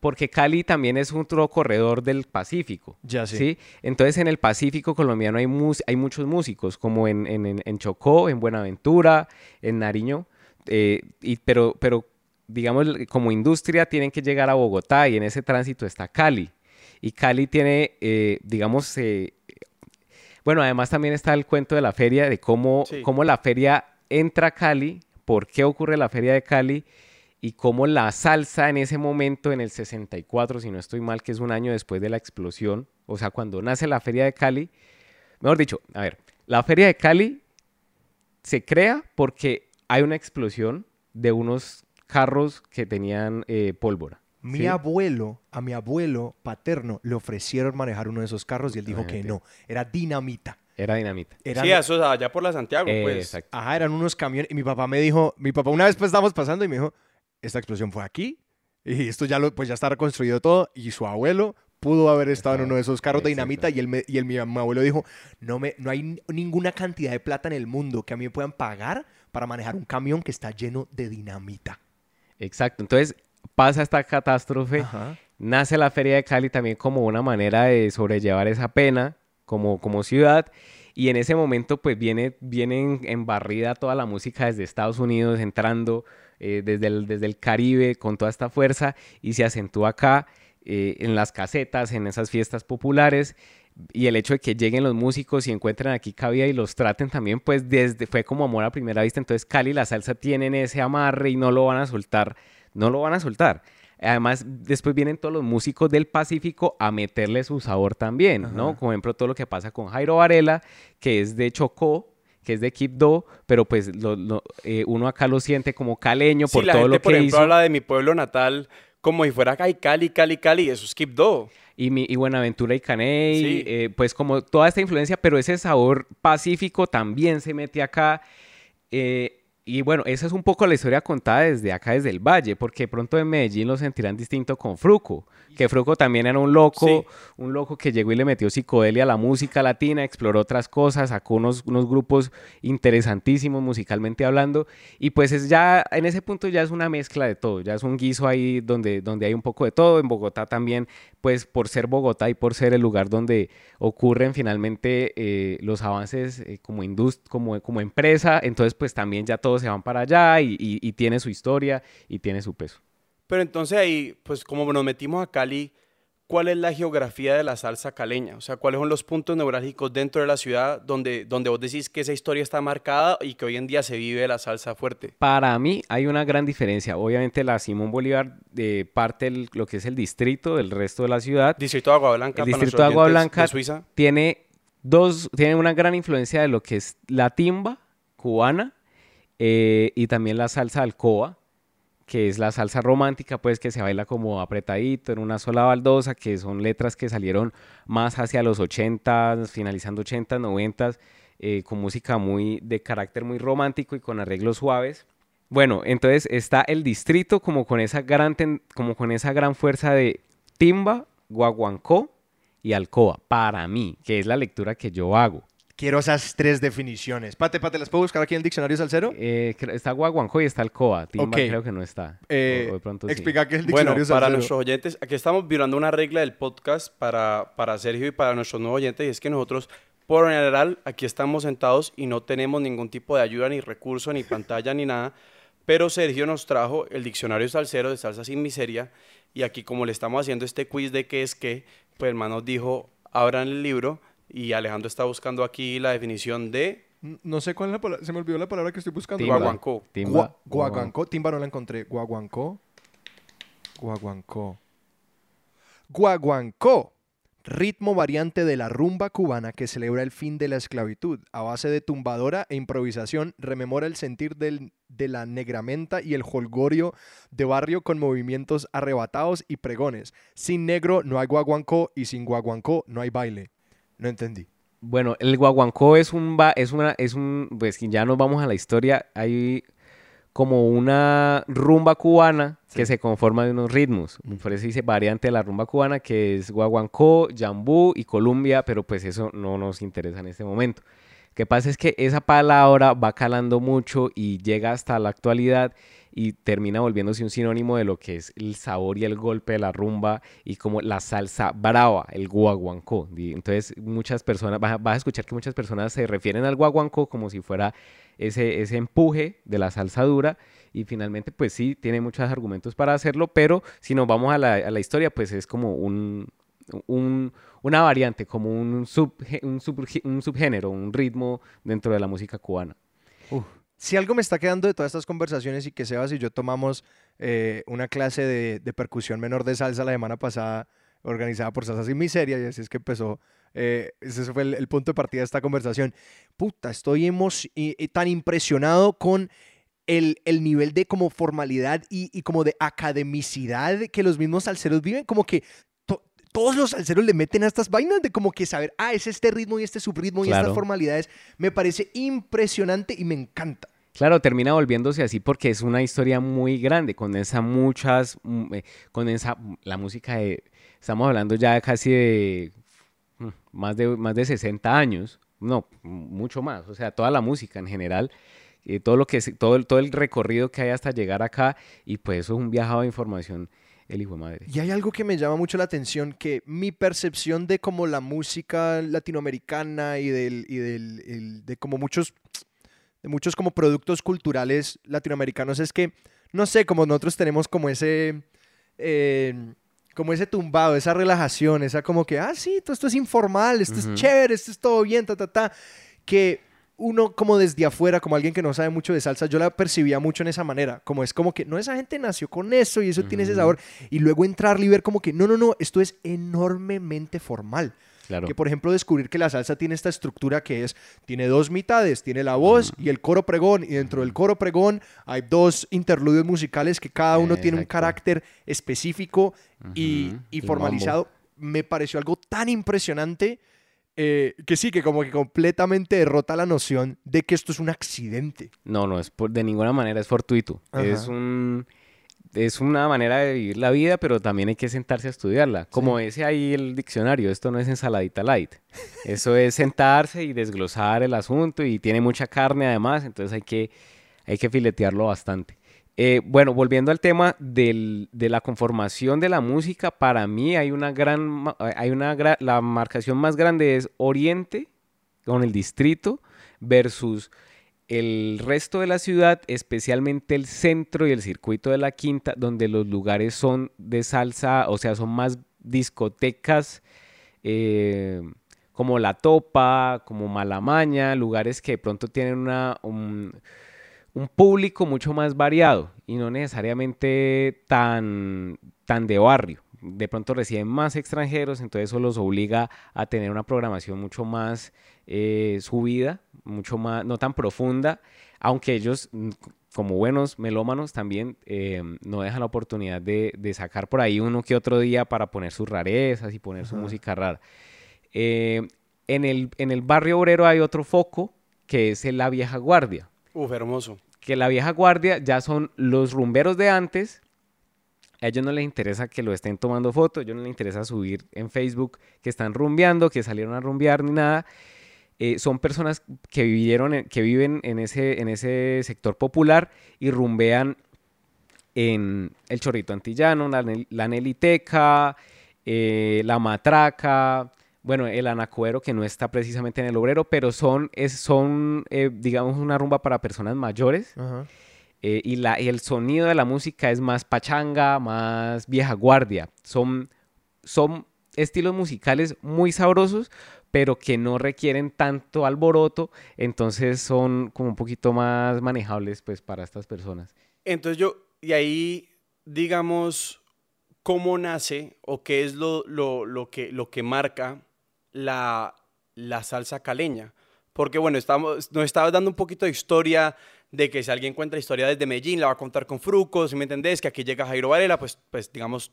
Porque Cali también es otro corredor del Pacífico. Ya sé. ¿sí? Entonces en el Pacífico colombiano hay, mus- hay muchos músicos, como en, en- en- en Chocó, en Buenaventura, en Nariño, eh, y, pero, pero digamos como industria tienen que llegar a Bogotá y en ese tránsito está Cali. Y Cali tiene, eh, digamos, eh, bueno, además también está el cuento de la feria, de cómo, Sí. cómo la feria entra a Cali, por qué ocurre la feria de Cali y cómo la salsa en ese momento, en el 64, si no estoy mal, que es un año después de la explosión, o sea, cuando nace la feria de Cali, mejor dicho, a ver, la feria de Cali se crea porque hay una explosión de unos carros que tenían eh, pólvora. Mi ¿sí? abuelo, a mi abuelo paterno, le ofrecieron manejar uno de esos carros y él dijo que no. Era dinamita. Era dinamita. Eran, Sí, eso es allá por la Santiago, Eh, pues. exacto. Ajá, eran unos camiones. Y mi papá me dijo, mi papá una vez pues estábamos pasando y me dijo, esta explosión fue aquí. Y esto ya lo, pues ya está reconstruido todo. Y su abuelo pudo haber estado en uno de esos carros de dinamita. Y, él me- y él, mi, mi abuelo dijo, no, me, no hay ninguna cantidad de plata en el mundo que a mí me puedan pagar para manejar un camión que está lleno de dinamita. Exacto. Entonces pasa esta catástrofe. Ajá. Nace la Feria de Cali también como una manera de sobrellevar esa pena como, como ciudad. Y en ese momento pues viene, viene en, en barrida toda la música desde Estados Unidos, entrando eh, desde, el, desde el Caribe con toda esta fuerza y se acentúa acá eh, en las casetas, en esas fiestas populares. Y el hecho de que lleguen los músicos y encuentren aquí cabida y los traten también, pues desde fue como amor a primera vista. Entonces Cali y la salsa tienen ese amarre y no lo van a soltar, no lo van a soltar. Además, después vienen todos los músicos del Pacífico a meterle su sabor también, ¿no? Ajá. Como ejemplo todo lo que pasa con Jairo Varela, que es de Chocó, que es de Quibdó, pero pues lo- lo- eh, uno acá lo siente como caleño Sí, por la todo gente, lo por que ejemplo, hizo. habla de mi pueblo natal como si fuera ay, Cali, Cali, Cali. Eso es Quibdó. Y, mi, y Buenaventura y Caney, Sí. eh, pues como toda esta influencia, pero ese sabor pacífico también se mete acá. eh, y bueno, esa es un poco la historia contada desde acá, desde el Valle, porque pronto en Medellín lo sentirán distinto con Fruco, que Fruco también era un loco, Sí. un loco que llegó y le metió psicodelia a la música latina, exploró otras cosas, sacó unos, unos grupos interesantísimos musicalmente hablando, y pues es ya, en ese punto ya es una mezcla de todo, ya es un guiso ahí donde, donde hay un poco de todo, en Bogotá también, pues por ser Bogotá y por ser el lugar donde ocurren finalmente eh, los avances eh, como, indust como, como empresa, entonces pues también ya todos se van para allá y, y- y tiene su historia y tiene su peso. Pero entonces ahí, pues como nos metimos a Cali, ¿cuál es la geografía de la salsa caleña? O sea, ¿cuáles son los puntos neurálgicos dentro de la ciudad donde, donde vos decís que esa historia está marcada y que hoy en día se vive la salsa fuerte? Para mí hay una gran diferencia. Obviamente la Simón Bolívar eh, parte el- lo que es el distrito del resto de la ciudad. Distrito de Agua Blanca. El distrito de Agua Blanca De Suiza. tiene dos, tiene una gran influencia de lo que es la timba cubana eh, y también la salsa alcoba, que es la salsa romántica, pues que se baila como apretadito en una sola baldosa, que son letras que salieron más hacia los 80, finalizando 80, 90, eh, con música muy de carácter muy romántico y con arreglos suaves. Bueno, entonces está el distrito como con esa gran, como con esa gran fuerza de timba, guaguancó y alcoba, para mí, que es la lectura que yo hago. Quiero esas tres definiciones. Pate, Pate, ¿las puedo buscar aquí en el diccionario salsero? Eh, está guaguancó y está alcoba, timba Ok. creo que no está. Eh, o, o de pronto sí. explica qué es el Bueno, diccionario para nuestros oyentes, aquí estamos violando una regla del podcast para, para Sergio y para nuestros nuevos oyentes, y es que nosotros, por lo general, aquí estamos sentados y no tenemos ningún tipo de ayuda, ni recurso, ni pantalla, ni nada. Pero Sergio nos trajo el diccionario salsero de salsa sin miseria, y aquí, como le estamos haciendo este quiz de qué es qué, pues hermano nos dijo: abran el libro, y Alejandro está buscando aquí la definición de No sé cuál es la palabra, se me olvidó la palabra que estoy buscando. Timba. guaguancó. Timba, Gua- guaguancó. Guaguancó, timba no la encontré. Guaguancó. Guaguancó. Guaguancó. Ritmo variante de la rumba cubana que celebra el fin de la esclavitud. A base de tumbadora e improvisación, rememora el sentir del- de la negramenta y el holgorio de barrio con movimientos arrebatados y pregones. Sin negro no hay guaguancó y sin guaguancó no hay baile. No entendí. Bueno, el guaguancó es un, ba- es una, es un, pues ya nos vamos a la historia, hay como una rumba cubana que se conforma de unos ritmos, por eso dice variante de la rumba cubana que es guaguancó, jambú y columbia, pero pues eso no nos interesa en este momento. que pasa es que esa palabra va calando mucho y llega hasta la actualidad y termina volviéndose un sinónimo de lo que es el sabor y el golpe de la rumba y como la salsa brava, el guaguancó. Entonces muchas personas, vas a escuchar que muchas personas se refieren al guaguancó como si fuera ese, ese empuje de la salsa dura y finalmente pues sí, tiene muchos argumentos para hacerlo, pero si nos vamos a la, a la historia pues es como un, un, una variante, como un, sub, un, un, subgénero, un ritmo dentro de la música cubana. Si algo me está quedando de todas estas conversaciones y que Sebas y yo tomamos eh, una clase de, percusión menor de salsa la semana pasada, organizada por Salsa Sin Miseria, y así es que empezó, eh, ese fue el, punto de partida de esta conversación. Puta, estoy tan impresionado con el, el, nivel de como formalidad y, y, como de academicidad que los mismos salseros viven, como que todos los salseros le meten a estas vainas de como que saber, ah, es este ritmo y este subritmo y estas formalidades. Me parece impresionante y me encanta. Claro, termina volviéndose así porque es una historia muy grande, condensa muchas, mm, eh, condensa la música de, estamos hablando ya casi de mm, más de, más de 60 años, no, mucho más, o sea, toda la música en general, eh, todo lo que todo, todo el recorrido que hay hasta llegar acá y pues eso es un viajado de información el hijo de madre. Y hay algo que me llama mucho la atención, que mi percepción de como la música latinoamericana y del, y del de como muchos, de muchos como productos culturales latinoamericanos es que, no sé, como nosotros tenemos como ese... Eh, como ese tumbado, esa relajación, esa como que, ah, sí, todo esto es informal, esto es chévere, esto es todo bien, ta, ta, ta, que uno como desde afuera, como alguien que no sabe mucho de salsa, yo la percibía mucho en esa manera, como es como que no esa gente nació con eso y eso tiene ese sabor y luego entrar y ver como que no, no, no, esto es enormemente formal. Claro. Que por ejemplo descubrir que la salsa tiene esta estructura que es, tiene dos mitades, tiene la voz y el coro pregón y dentro del coro pregón hay dos interludios musicales que cada uno tiene un carácter específico y, y formalizado. Me pareció algo tan impresionante eh, que sí, que como que completamente derrota la noción de que esto es un accidente. No, no, es por, de ninguna manera es fortuito. Es un es una manera de vivir la vida, pero también hay que sentarse a estudiarla. Como ese ahí el diccionario, esto no es ensaladita light. [LAUGHS] Eso es sentarse y desglosar el asunto y tiene mucha carne además, entonces hay que, hay que filetearlo bastante. Eh, bueno, volviendo al tema de la conformación de la música, para mí hay una gran, hay una la marcación más grande es Oriente con el distrito versus el resto de la ciudad, especialmente el centro y el circuito de la quinta, donde los lugares son de salsa, o sea, son más discotecas eh, como La Topa, como Malamaña, lugares que de pronto tienen una un público mucho más variado y no necesariamente tan, tan de barrio. De pronto reciben más extranjeros, entonces eso los obliga a tener una programación mucho más eh, subida, mucho más, no tan profunda, aunque ellos, mm, como buenos melómanos, también eh, no dejan la oportunidad de, sacar por ahí uno que otro día para poner sus rarezas y poner su música rara. Eh, en, el, en el barrio obrero hay otro foco que es la vieja guardia. Uf, hermoso que la vieja guardia ya son los rumberos de antes. A ellos no les interesa que lo estén tomando fotos, a ellos no les interesa subir en Facebook que están rumbeando, que salieron a rumbear ni nada. Eh, son personas que vivieron, que viven en ese, en ese sector popular y rumbean en el Chorrito Antillano, la, la Neliteca, eh, la Matraca, bueno, el anacuero que no está precisamente en el obrero, pero son, es, son eh, digamos, una rumba para personas mayores. Eh, y, la, el sonido de la música es más pachanga, más vieja guardia. Son, son estilos musicales muy sabrosos, pero que no requieren tanto alboroto, entonces son como un poquito más manejables pues para estas personas. Entonces yo, y ahí, digamos, ¿cómo nace o qué es lo, lo, lo que, lo que marca la, salsa caleña. Porque bueno, estamos, nos estabas dando un poquito de historia de que si alguien cuenta historia desde Medellín, la va a contar con Fruco, si me entendés, que aquí llega Jairo Varela, pues, pues digamos,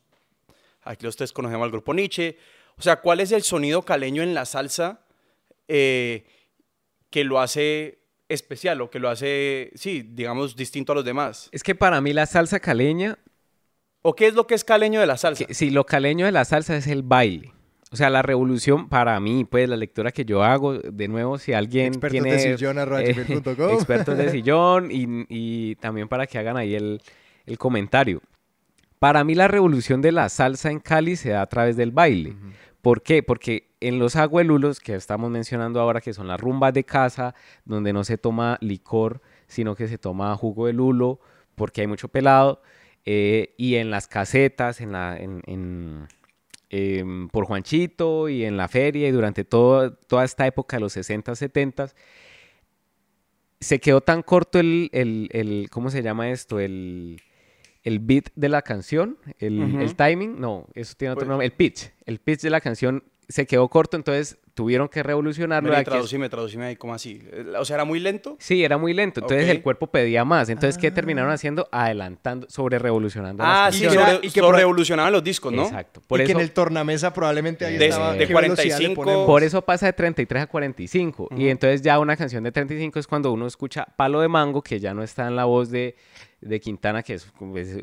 aquí los tres conocemos al grupo Nietzsche. O sea, ¿cuál es el sonido caleño en la salsa eh, que lo hace especial o que lo hace, sí, digamos, distinto a los demás? Es que para mí la salsa caleña... ¿O qué es lo que es caleño de la salsa? sí, lo caleño de la salsa es el baile O sea, la revolución para mí, pues la lectura que yo hago, de nuevo, si alguien Expertos tiene... de sillón, eh, [LAUGHS] expertos de [LAUGHS] sillón y, y también para que hagan ahí el, el comentario. Para mí la revolución de la salsa en Cali se da a través del baile. ¿Por qué? Porque en los aguelulos que estamos mencionando ahora, que son las rumbas de casa, donde no se toma licor, sino que se toma jugo de lulo, porque hay mucho pelado, eh, y en las casetas, en la, en, en- em, por Juanchito y en la feria y durante todo- toda esta época de los 60, 70, se quedó tan corto el, el- el- ¿cómo se llama esto? El, el beat de la canción, el, Ujú. el timing, no, eso tiene otro Pues- nombre, el pitch, el pitch de la canción se quedó corto, entonces tuvieron que revolucionarlo. Vení, traducime, traducime ahí, ¿cómo así? Eh, O sea, era muy lento. Sí, era muy lento, entonces el cuerpo pedía más. Entonces, ¿qué terminaron haciendo? Adelantando, sobre revolucionando Ah, las sí, sobre, y que lo por- revolucionaban los discos, ¿no? Exacto. Por y eso, que en el tornamesa probablemente ahí De- estaba. de ¿qué velocidad le 45, ponemos? por eso pasa de 33 a 45. Y Ujú. entonces ya una canción de 35 es cuando uno escucha Palo de Mango, que ya no está en la voz de, de Quintana, que es,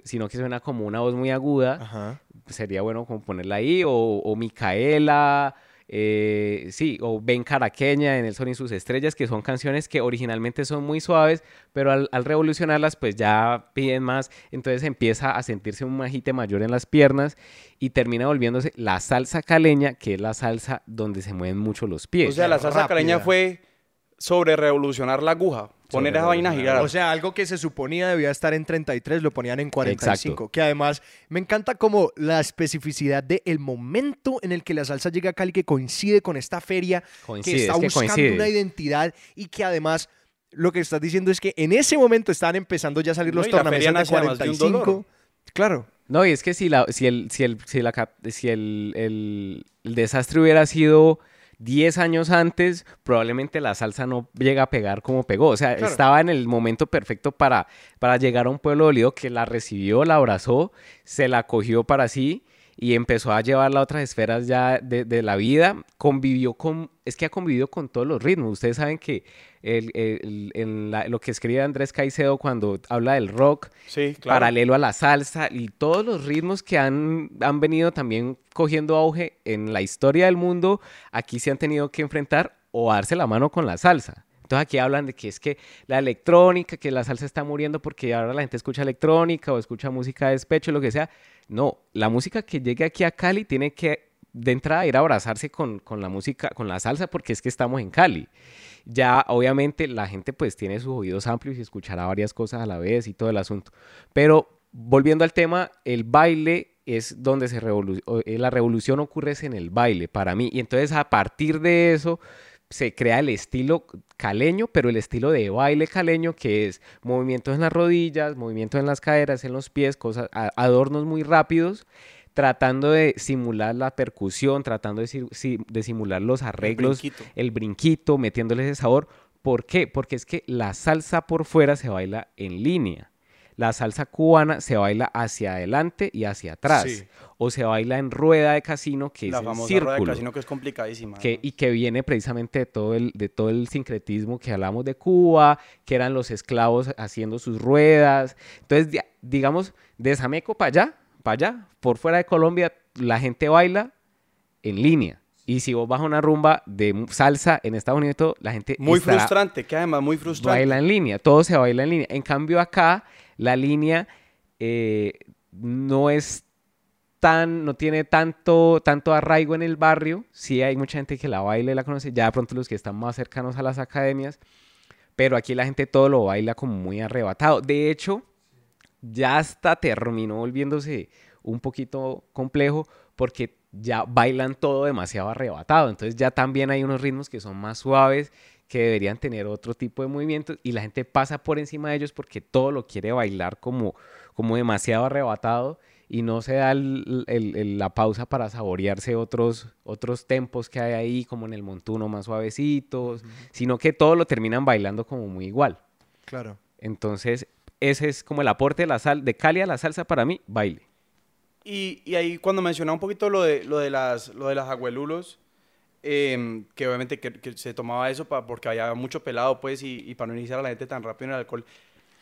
sino que suena como una voz muy aguda. Ajá. Sería bueno como ponerla ahí. O, o Micaela, eh, sí, o Ven Caraqueña en El Sol y sus Estrellas, que son canciones que originalmente son muy suaves, pero al, al revolucionarlas, pues ya piden más. Entonces empieza a sentirse un majite mayor en las piernas y termina volviéndose la salsa caleña, que es la salsa donde se mueven mucho los pies. O sea, la salsa rápida. caleña fue sobre revolucionar la aguja, poner esa vaina a girar. O sea, algo que se suponía debía estar en 33 lo ponían en 45. Que además me encanta como la especificidad del momento en el que la salsa llega a Cali que coincide con esta feria Coincide, que está es que buscando coincide. una identidad y que además lo que estás diciendo es que en ese momento estaban empezando ya a salir No, los tornamesas de nace además de un 45. dolor. Claro. No, y es que si, la, si, el, si, el, si, la cap- si el, el- el desastre hubiera sido 10 años antes, probablemente la salsa no llega a pegar como pegó. O sea, Claro. estaba en el momento perfecto para, para llegar a un pueblo dolido que la recibió, la abrazó, se la cogió para sí y empezó a llevarla a otras esferas ya de, de la vida. Convivió con, es que ha convivido con todos los ritmos. Ustedes saben que el- el- en la- lo que escribe Andrés Caicedo cuando habla del rock, sí, claro. paralelo a la salsa y todos los ritmos que han, han venido también cogiendo auge en la historia del mundo, aquí se han tenido que enfrentar o darse la mano con la salsa. Entonces aquí hablan de que es que la electrónica, que la salsa está muriendo porque ahora la gente escucha electrónica o escucha música de despecho, lo que sea. No, la música que llegue aquí a Cali tiene que de entrada ir a abrazarse con, con la música, con la salsa, porque es que estamos en Cali. Ya obviamente la gente pues tiene sus oídos amplios y escuchará varias cosas a la vez y todo el asunto. Pero volviendo al tema, el baile es donde se revolu- eh, la revolución ocurre es en el baile para mí. Y entonces a partir de eso se crea el estilo caleño, pero el estilo de baile caleño que es movimientos en las rodillas, movimientos en las caderas, en los pies, cosas, adornos muy rápidos, tratando de simular la percusión, tratando de, si- si- de simular los arreglos, brinquito. el brinquito, metiéndole ese sabor. ¿Por qué? Porque es que la salsa por fuera se baila en línea. La salsa cubana se baila hacia adelante y hacia atrás. Sí. O se baila en rueda de casino, que la es famosa círculo rueda de casino que es complicadísima. que, ¿no? y que viene precisamente de todo, el, de todo el sincretismo que hablamos de Cuba, que eran los esclavos haciendo sus ruedas. Entonces, di- digamos, de Sameco para allá, para allá, por fuera de Colombia, la gente baila en línea. Y si vos vas a una rumba de salsa en Estados Unidos, todo, la gente Muy estará- frustrante, que además muy frustrante. baila en línea, todo se baila en línea. En cambio acá la línea eh, no es no tiene tanto, tanto arraigo en el barrio. Sí hay mucha gente que la baila y la conoce, ya de pronto los que están más cercanos a las academias, pero aquí la gente todo lo baila como muy arrebatado. De hecho, ya hasta terminó volviéndose un poquito complejo porque ya bailan todo demasiado arrebatado. Entonces ya también hay unos ritmos que son más suaves, que deberían tener otro tipo de movimientos y la gente pasa por encima de ellos porque todo lo quiere bailar como, como demasiado arrebatado y no se da el- el- el- la pausa para saborearse otros, otros tempos que hay ahí, como en el montuno más suavecitos, sino que todo lo terminan bailando como muy igual. Claro. Entonces, ese es como el aporte de la sal, de Cali a la salsa para mí, baile. Y, y ahí cuando mencionaba un poquito lo de, lo de, las, lo de las abuelulos, em, que obviamente que, que se tomaba eso pa- porque había mucho pelado, pues, y, y para no iniciar a la gente tan rápido en el alcohol.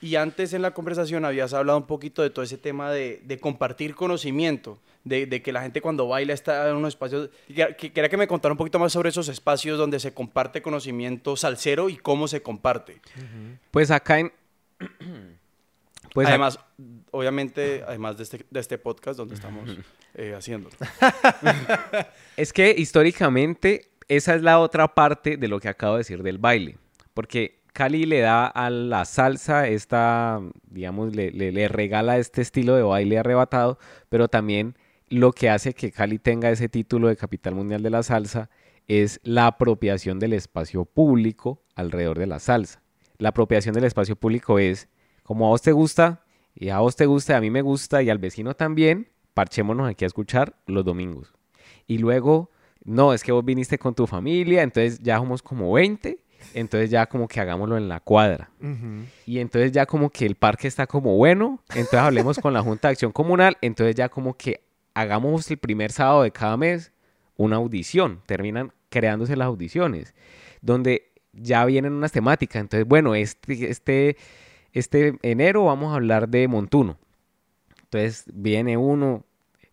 Y antes en la conversación habías hablado un poquito de todo ese tema de, de compartir conocimiento, de, de, que la gente cuando baila está en unos espacios. Quería que me contara un poquito más sobre esos espacios donde se comparte conocimiento salsero y cómo se comparte. Pues acá en... [CLEARS THROAT] pues además, obviamente, además de este, de este podcast donde estamos [LAUGHS] eh, haciendo. [LAUGHS] es que históricamente esa es la otra parte de lo que acabo de decir del baile. Porque Cali le da a la salsa esta, digamos, le, regala este estilo de baile arrebatado, pero también lo que hace que Cali tenga ese título de capital mundial de la salsa es la apropiación del espacio público alrededor de la salsa. La apropiación del espacio público es, como a vos te gusta, y a vos te gusta, y a mí me gusta, y al vecino también, parchémonos aquí a escuchar los domingos. Y luego, no, es que vos viniste con tu familia, entonces ya somos como 20 entonces ya como que hagámoslo en la cuadra. Y entonces ya como que el parque está como bueno, entonces hablemos con la Junta de Acción Comunal, entonces ya como que hagamos el primer sábado de cada mes una audición, terminan creándose las audiciones, donde ya vienen unas temáticas, entonces bueno, este, este, este enero vamos a hablar de Montuno. Entonces viene uno,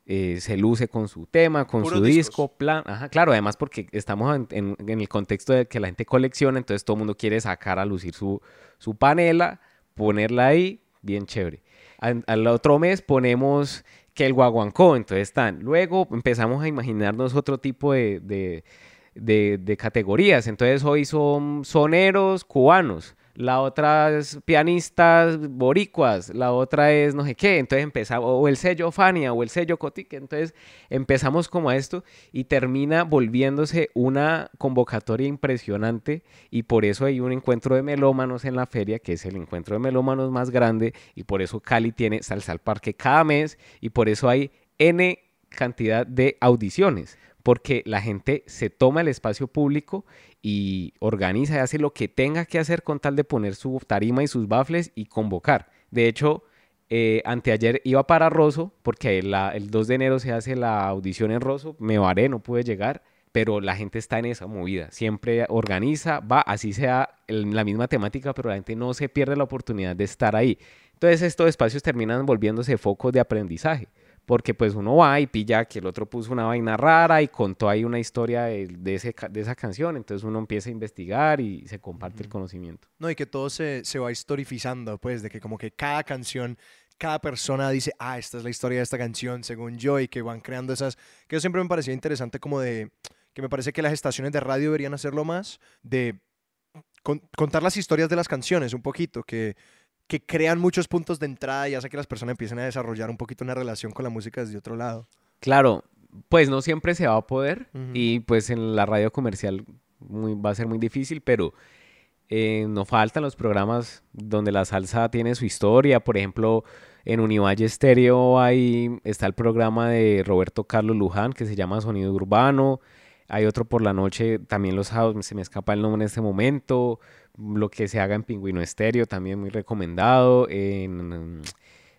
eh, se luce con su tema, con su disco, plan. Ajá, claro, además porque estamos en, el contexto de que la gente colecciona, entonces todo el mundo quiere sacar a lucir su, su panela, ponerla ahí, bien chévere. Al, otro mes ponemos que el guaguancó, entonces están. Luego empezamos a imaginarnos otro tipo de, de categorías. Entonces hoy son soneros cubanos la otra es pianistas boricuas, la otra es no sé qué, entonces empezamos, o el sello Fania o el sello Cotique, entonces empezamos como a esto y termina volviéndose una convocatoria impresionante y por eso hay un encuentro de melómanos en la feria, que es el encuentro de melómanos más grande y por eso Cali tiene Salsa al Parque cada mes y por eso hay N cantidad de audiciones porque la gente se toma el espacio público y organiza y hace lo que tenga que hacer con tal de poner su tarima y sus bafles y convocar. De hecho, eh, anteayer iba para Rosso, porque el 2 de enero se hace la audición en Rosso, me varé, no pude llegar, pero la gente está en esa movida, siempre organiza, va, así sea la misma temática, pero la gente no se pierde la oportunidad de estar ahí. Entonces estos espacios terminan volviéndose focos de aprendizaje porque pues uno va y pilla que el otro puso una vaina rara y contó ahí una historia de, de, ese, de esa canción, entonces uno empieza a investigar y se comparte el conocimiento. No, y que todo se, se va historifizando, pues, de que como que cada canción cada persona dice, ah, esta es la historia de esta canción, según yo, y que van creando esas, que yo siempre me parecía interesante como de, que me parece que las estaciones de radio deberían hacerlo más, de contar las historias de las canciones un poquito, que que crean muchos puntos de entrada y hace que las personas empiecen a desarrollar un poquito una relación con la música desde otro lado. Claro, pues no siempre se va a poder y pues en la radio comercial va a ser muy difícil, pero eh, no faltan los programas donde la salsa tiene su historia, por ejemplo, en Univalle Stereo hay, está el programa de Roberto Carlos Luján que se llama Sonido Urbano, hay otro por la noche, también los sábados, se me escapa el nombre en este momento, lo que se haga en Pingüino Estéreo, también muy recomendado. En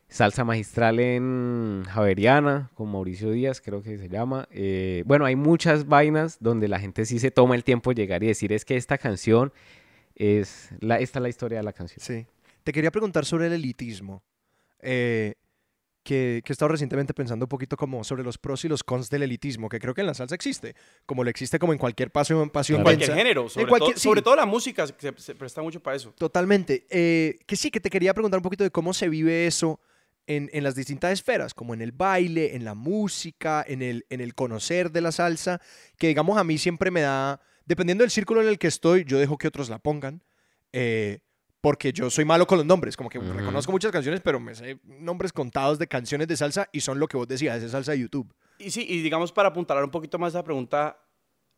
Salsa Magistral en Javeriana, con Mauricio Díaz, creo que se llama. Eh, bueno, hay muchas vainas donde la gente sí se toma el tiempo de llegar y decir es que esta canción es la, esta es la historia de la canción. Sí. Te quería preguntar sobre el elitismo. Eh, que, he estado recientemente pensando un poquito como sobre los pros y los cons del elitismo, que creo que en la salsa existe, como lo existe como en cualquier paso, en pasión. En cualquier género, sobre, todo, sobre todo la música se, presta mucho para eso. Totalmente. Eh, que sí, que te quería preguntar un poquito de cómo se vive eso en, en, las distintas esferas, como en el baile, en la música, en el, en el conocer de la salsa, que digamos a mí siempre me da, dependiendo del círculo en el que estoy, yo dejo que otros la pongan. Eh, porque yo soy malo con los nombres, como que reconozco muchas canciones, pero me sé nombres contados de canciones de salsa y son lo que vos decías, es salsa de YouTube. Y sí, y digamos para apuntalar un poquito más esa pregunta,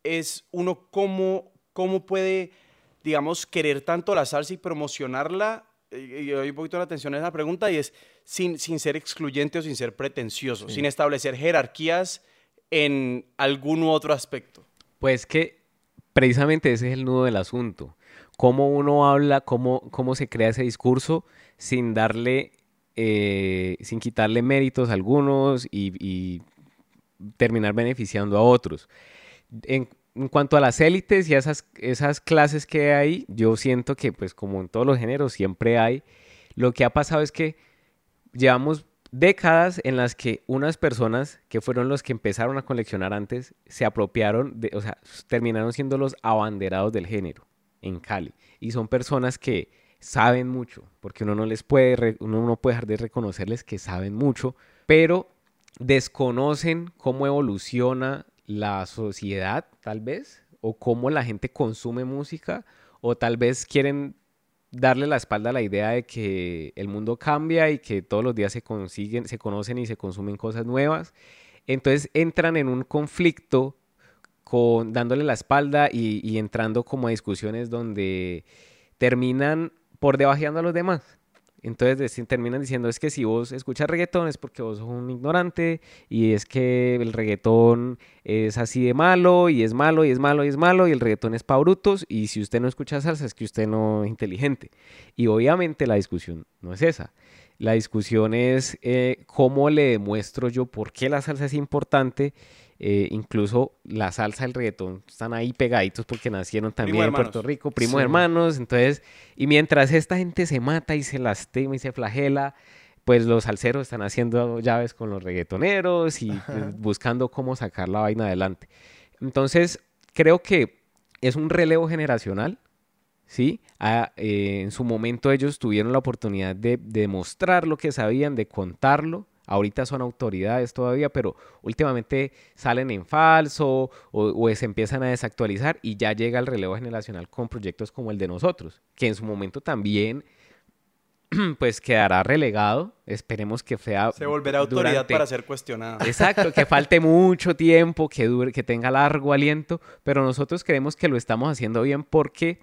es uno cómo, cómo puede, digamos, querer tanto la salsa y promocionarla, y doy un poquito de atención a esa pregunta, y es sin, sin ser excluyente o sin ser pretencioso, sin establecer jerarquías en algún otro aspecto. Pues que precisamente ese es el nudo del asunto cómo uno habla, cómo, cómo se crea ese discurso sin darle, eh, sin quitarle méritos a algunos y, terminar beneficiando a otros. En, cuanto a las élites y esas, esas clases que hay, yo siento que pues como en todos los géneros siempre hay, lo que ha pasado es que llevamos décadas en las que unas personas que fueron los que empezaron a coleccionar antes se apropiaron, de, o sea, terminaron siendo los abanderados del género en Cali. Y son personas que saben mucho, porque uno no les puede, uno no puede dejar de reconocerles que saben mucho, pero desconocen cómo evoluciona la sociedad, tal vez, o cómo la gente consume música, o tal vez quieren darle la espalda a la idea de que el mundo cambia y que todos los días se consiguen, se conocen y se consumen cosas nuevas. Entonces entran en un conflicto con dándole la espalda y, y entrando como a discusiones donde terminan por debajeando a los demás. Entonces terminan diciendo es que si vos escuchas reggaetón es porque vos sos un ignorante y es que el reggaetón es así de malo y es malo y es malo y es malo y el reggaetón es para brutos y si usted no escucha salsa es que usted no es inteligente. Y obviamente la discusión no es esa. La discusión es eh, cómo le demuestro yo por qué la salsa es importante eh, incluso la salsa, el reggaetón están ahí pegaditos porque nacieron también en Puerto Rico, primos hermanos. Entonces, y mientras esta gente se mata y se lastima y se flagela, pues los salseros están haciendo llaves con los reggaetoneros y pues, buscando cómo sacar la vaina adelante. Entonces, creo que es un relevo generacional. ¿sí? Ah, eh, en su momento ellos tuvieron la oportunidad de demostrar lo que sabían, de contarlo, ahorita son autoridades todavía, pero últimamente salen en falso o, se empiezan a desactualizar y ya llega el relevo generacional con proyectos como el de nosotros, que en su momento también [CLEARS THROAT] pues quedará relegado, esperemos que sea... Se volverá autoridad para ser cuestionada. Exacto, que falte [LAUGHS] mucho tiempo, que, dure, que tenga largo aliento, pero nosotros creemos que lo estamos haciendo bien porque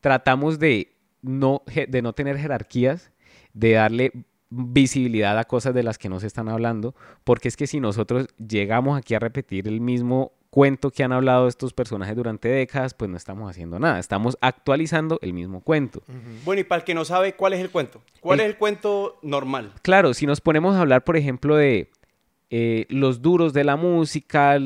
tratamos de no, de no tener jerarquías, de darle visibilidad a cosas de las que no se están hablando, porque es que si nosotros llegamos aquí a repetir el mismo cuento que han hablado estos personajes durante décadas, pues no estamos haciendo nada, estamos actualizando el mismo cuento. Bueno, y para el que no sabe, ¿cuál es el cuento? ¿Cuál es el cuento normal? Claro, si nos ponemos a hablar, por ejemplo, de eh, los duros de la música,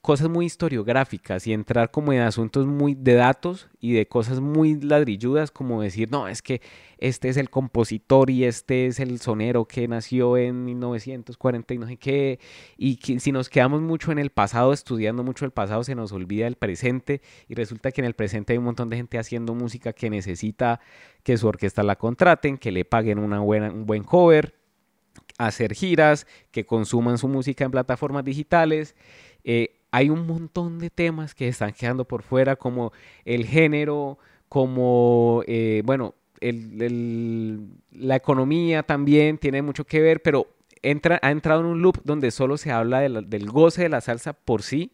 cosas muy historiográficas y entrar como en asuntos muy de datos y de cosas muy ladrilludas, como decir, no, es que este es el compositor y este es el sonero que nació en 1940 y no sé qué, y si nos quedamos mucho en el pasado, estudiando mucho el pasado, se nos olvida el presente y resulta que en el presente hay un montón de gente haciendo música que necesita que su orquesta la contraten, que le paguen una buena, un buen cover, hacer giras, que consuman su música en plataformas digitales. Eh, hay un montón de temas que están quedando por fuera, como el género, como, eh, bueno, la economía también tiene mucho que ver, pero entra, ha entrado en un loop donde solo se habla del goce de la salsa por sí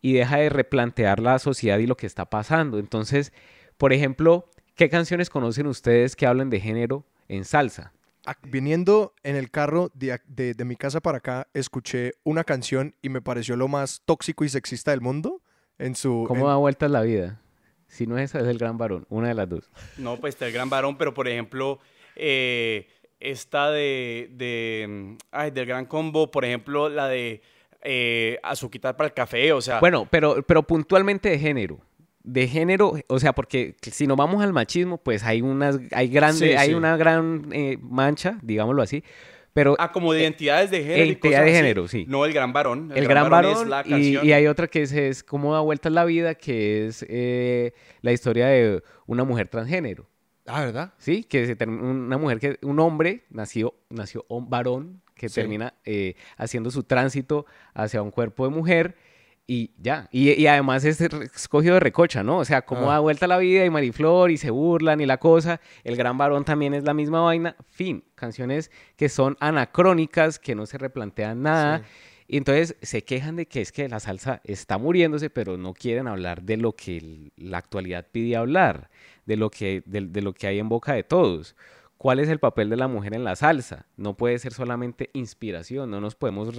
y deja de replantear la sociedad y lo que está pasando. Entonces, por ejemplo, ¿qué canciones conocen ustedes que hablan de género en salsa? Viniendo en el carro de, mi casa para acá, escuché una canción y me pareció lo más tóxico y sexista del mundo. En su, ¿Cómo da vueltas la vida? Si no es esa, es el gran varón, una de las dos. No, pues está el gran varón, pero por ejemplo, eh, esta de, de ay, del gran combo, por ejemplo, la de eh, azuquitar para el café, o sea. Bueno, pero, pero puntualmente de género de género, o sea, porque si nos vamos al machismo, pues hay unas, hay grande, hay una gran eh, mancha, digámoslo así. Pero, ah, como de identidades de género. Identidad de género, sí. No el gran varón. El, gran, varón, y, y, hay otra que es, es Cómo da vuelta la vida, que es eh, la historia de una mujer transgénero. Ah, ¿verdad? Sí, que se una mujer que, un hombre nació, nació un varón que termina eh, haciendo su tránsito hacia un cuerpo de mujer y ya. Y, además es escogido de recocha, ¿no? O sea, cómo ah. da vuelta la vida y Mariflor y se burlan y la cosa. El gran varón también es la misma vaina. Fin. Canciones que son anacrónicas, que no se replantean nada. Y entonces se quejan de que es que la salsa está muriéndose, pero no quieren hablar de lo que la actualidad pide hablar, de lo que, de lo que hay en boca de todos. ¿Cuál es el papel de la mujer en la salsa? No puede ser solamente inspiración, no nos podemos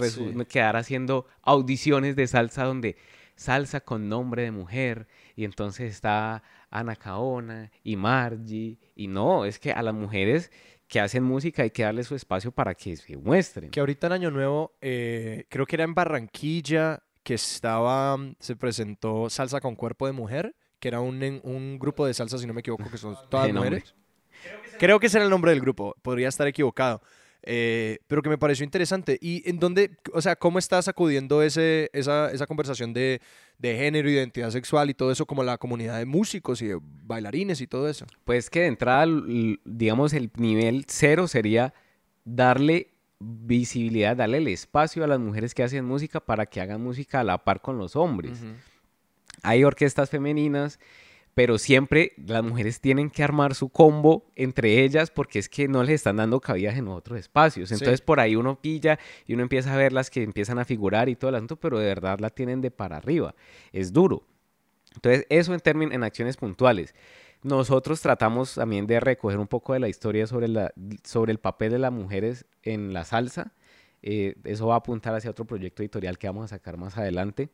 quedar haciendo audiciones de salsa donde salsa con nombre de mujer y entonces está Ana Caona y Margie y no, es que a las mujeres que hacen música hay que darle su espacio para que se muestren. Que ahorita en Año Nuevo, eh, creo que era en Barranquilla, que estaba, se presentó Salsa con Cuerpo de Mujer, que era un, un grupo de salsa, si no me equivoco, que son todas mujeres. Creo que ese era el nombre del grupo, podría estar equivocado. Eh, pero que me pareció interesante. ¿Y en dónde, o sea, cómo estás sacudiendo ese, esa, esa conversación de, de género, identidad sexual y todo eso como la comunidad de músicos y de bailarines y todo eso? Pues que de entrada, digamos, el nivel cero sería darle visibilidad, darle el espacio a las mujeres que hacen música para que hagan música a la par con los hombres. Hay orquestas femeninas, pero siempre las mujeres tienen que armar su combo entre ellas porque es que no les están dando cabida en otros espacios. Sí. Entonces por ahí uno pilla y uno empieza a ver las que empiezan a figurar y todo el asunto, pero de verdad la tienen de para arriba. Es duro. Entonces eso en términos, en acciones puntuales. Nosotros tratamos también de recoger un poco de la historia sobre, la, sobre el papel de las mujeres en la salsa. Eh, eso va a apuntar hacia otro proyecto editorial que vamos a sacar más adelante.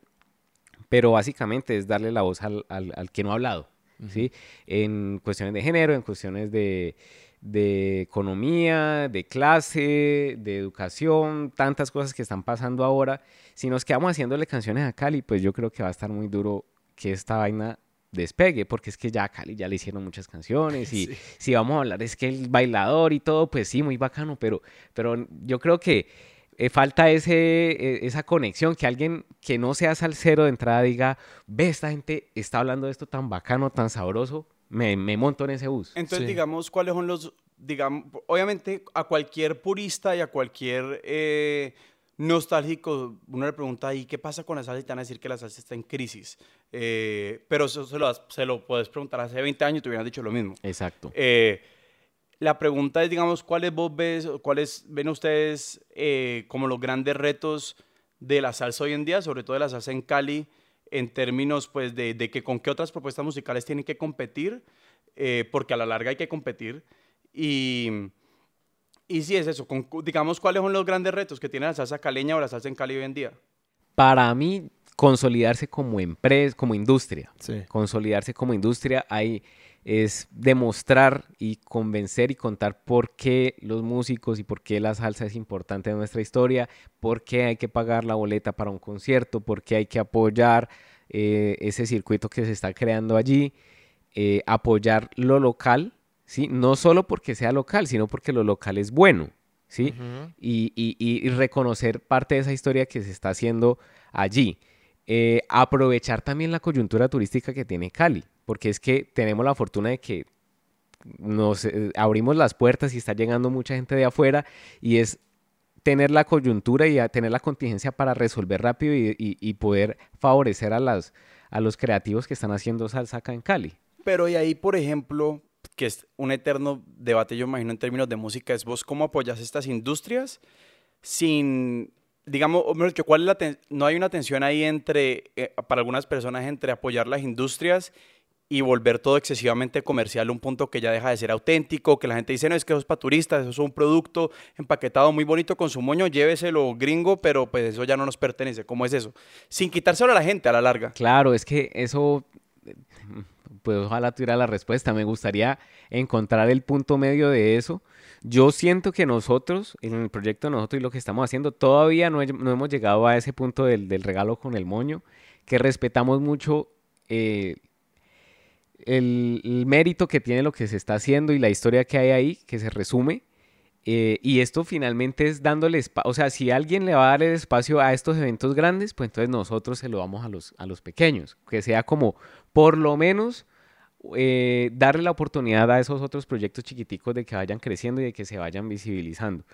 Pero básicamente es darle la voz al, al- al que no ha hablado, ¿sí? En cuestiones de género, en cuestiones de, de economía, de clase, de educación, tantas cosas que están pasando ahora. Si nos quedamos haciéndole canciones a Cali, pues yo creo que va a estar muy duro que esta vaina despegue, porque es que ya a Cali ya le hicieron muchas canciones y [LAUGHS] Sí. si vamos a hablar es que el bailador y todo, pues sí, muy bacano, pero, pero yo creo que eh, falta ese, eh, esa conexión, que alguien que no sea salsero de entrada diga, ve, esta gente está hablando de esto tan bacano, tan sabroso, me, me monto en ese bus. Entonces, Sí. digamos, ¿cuáles son los, digamos, obviamente a cualquier purista y a cualquier eh, nostálgico, uno le pregunta, ¿y qué pasa con la salsa? Y te van a decir que la salsa está en crisis. Eh, pero eso se lo, se lo puedes preguntar hace 20 años y te hubieran dicho lo mismo. Exacto. Eh, la pregunta es, digamos, ¿cuáles vos ves, cuáles ven ustedes eh, como los grandes retos de la salsa hoy en día, sobre todo de la salsa en Cali, en términos, pues, de, de que con qué otras propuestas musicales tienen que competir, eh, porque a la larga hay que competir. Y, y sí, es eso, con- digamos, ¿cuáles son los grandes retos que tiene la salsa caleña o la salsa en Cali hoy en día? Para mí, consolidarse como empresa, como industria. Sí. consolidarse como industria ahí es demostrar y convencer y contar por qué los músicos y por qué la salsa es importante en nuestra historia, por qué hay que pagar la boleta para un concierto, por qué hay que apoyar eh, ese circuito que se está creando allí, eh, apoyar lo local, ¿sí? No solo porque sea local, sino porque lo local es bueno, ¿sí? y, y- y- y reconocer parte de esa historia que se está haciendo allí. Eh, aprovechar también la coyuntura turística que tiene Cali, porque es que tenemos la fortuna de que nos eh, abrimos las puertas y está llegando mucha gente de afuera y es tener la coyuntura y tener la contingencia para resolver rápido y, y- y poder favorecer a, las, a los creativos que están haciendo salsa acá en Cali. Pero y ahí, por ejemplo, que es un eterno debate, yo imagino, en términos de música, es vos cómo apoyas estas industrias sin, digamos, ¿cuál es la no hay una tensión ahí entre, eh, para algunas personas, entre apoyar las industrias y volver todo excesivamente comercial un punto que ya deja de ser auténtico, que la gente dice, no, es que eso es para turistas, eso es un producto empaquetado muy bonito con su moño, lléveselo gringo, pero pues eso ya no nos pertenece. ¿Cómo es eso? Sin quitárselo a la gente a la larga. Claro, es que eso, pues ojalá tuviera la respuesta. Me gustaría encontrar el punto medio de eso. Yo siento que nosotros, en el proyecto nosotros y lo que estamos haciendo, todavía no, no hemos llegado a ese punto del, del regalo con el moño, que respetamos mucho eh, el, mérito que tiene lo que se está haciendo y la historia que hay ahí, que se resume. Eh, y esto finalmente es dándole espacio, o sea, si alguien le va a dar el espacio a estos eventos grandes, pues entonces nosotros se lo damos a los, a los pequeños, que sea como por lo menos eh, darle la oportunidad a esos otros proyectos chiquiticos de que vayan creciendo y de que se vayan visibilizando.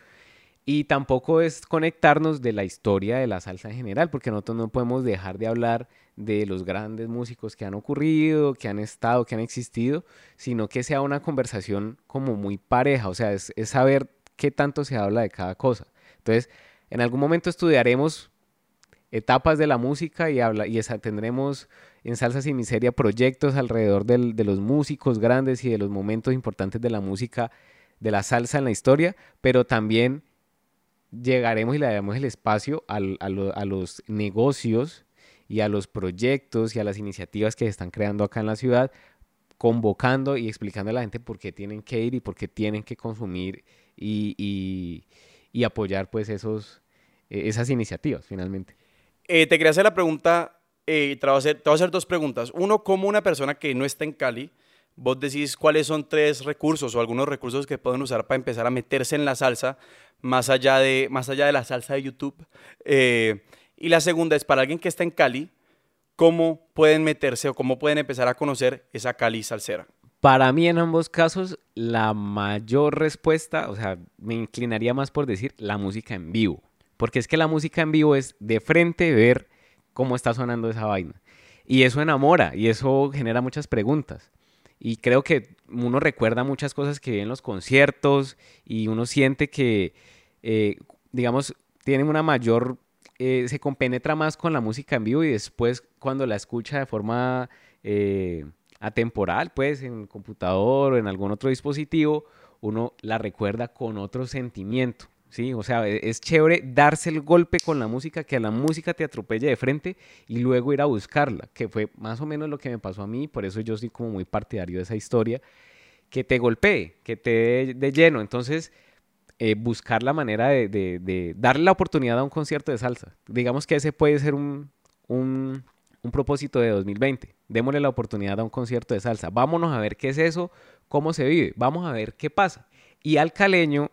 Y tampoco es conectarnos de la historia de la salsa en general, porque nosotros no podemos dejar de hablar de los grandes músicos que han ocurrido, que han estado, que han existido, sino que sea una conversación como muy pareja, o sea, es, saber qué tanto se habla de cada cosa. Entonces, en algún momento estudiaremos etapas de la música y, habla, y tendremos en Salsa Sin Miseria proyectos alrededor del- de los músicos grandes y de los momentos importantes de la música, de la salsa en la historia, pero también llegaremos y le daremos el espacio a, lo- a los negocios y a los proyectos y a las iniciativas que se están creando acá en la ciudad, convocando y explicando a la gente por qué tienen que ir y por qué tienen que consumir y, y- apoyar pues esos, eh, esas iniciativas finalmente. Eh, te quería hacer la pregunta, eh, te, voy a hacer, te voy a hacer dos preguntas. Uno, ¿cómo una persona que no está en Cali vos decís cuáles son tres recursos o algunos recursos que pueden usar para empezar a meterse en la salsa, más allá de, más allá de la salsa de YouTube. Eh, y la segunda es para alguien que está en Cali, ¿cómo pueden meterse o cómo pueden empezar a conocer esa Cali salsera? Para mí en ambos casos la mayor respuesta, o sea, me inclinaría más por decir la música en vivo, porque es que la música en vivo es de frente ver cómo está sonando esa vaina. Y eso enamora y eso genera muchas preguntas. Y creo que uno recuerda muchas cosas que ve en los conciertos y uno siente que, eh, digamos, tienen una mayor, eh, se compenetra más con la música en vivo y después cuando la escucha de forma eh, atemporal, pues en computador o en algún otro dispositivo, uno la recuerda con otro sentimiento. Sí, o sea, e, es chévere darse el golpe con la música, que la música te atropelle de frente y luego ir a buscarla, que fue más o menos lo que me pasó a mí, por eso yo soy como muy partidario de esa historia, que te golpee, que te dé de lleno. Entonces, eh, buscar la manera de, darle la oportunidad a un concierto de salsa. Digamos que ese puede ser un, un, un propósito de 2020. Démosle la oportunidad a un concierto de salsa. Vámonos a ver qué es eso, cómo se vive, vamos a ver qué pasa. Y al caleño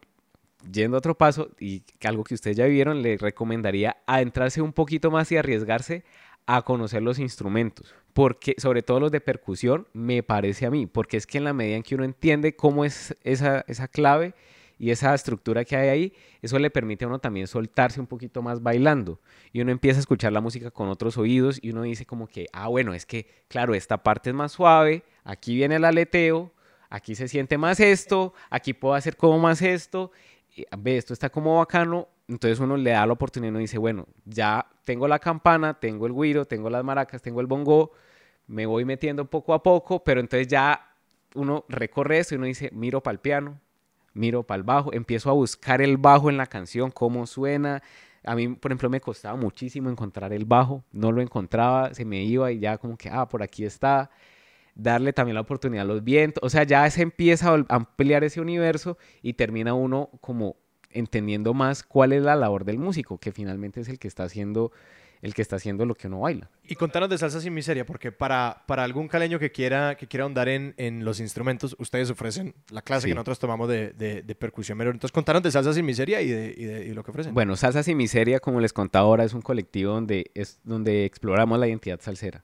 yendo a otro paso, y algo que ustedes ya vieron, le recomendaría adentrarse un poquito más y arriesgarse a conocer los instrumentos, porque sobre todo los de percusión, me parece a mí, porque es que en la medida en que uno entiende cómo es esa, esa clave y esa estructura que hay ahí, eso le permite a uno también soltarse un poquito más bailando, y uno empieza a escuchar la música con otros oídos, y uno dice como que, ah, bueno, es que, claro, esta parte es más suave, aquí viene el aleteo, aquí se siente más esto, aquí puedo hacer como más esto, ve, esto está como bacano, entonces uno le da la oportunidad y uno dice, bueno, ya tengo la campana, tengo el guiro, tengo las maracas, tengo el bongo, me voy metiendo poco a poco, pero entonces ya uno recorre eso y uno dice, miro para el piano, miro para el bajo, empiezo a buscar el bajo en la canción, cómo suena. A mí, por ejemplo, me costaba muchísimo encontrar el bajo, no lo encontraba, se me iba y ya como que, ah, por aquí está darle también la oportunidad a los vientos, o sea, ya se empieza a ampliar ese universo y termina uno como entendiendo más cuál es la labor del músico, que finalmente es el que está haciendo el que está haciendo lo que uno baila. Y contanos de Salsa Sin Miseria, porque para, para algún caleño que quiera, que quiera ahondar en, en los instrumentos, ustedes ofrecen la clase que nosotros tomamos de, de, percusión menor. Entonces, contanos de Salsa Sin Miseria y de, y de, lo que ofrecen. Bueno, Salsa Sin Miseria, como les contaba ahora, es un colectivo donde, es, donde exploramos la identidad salsera.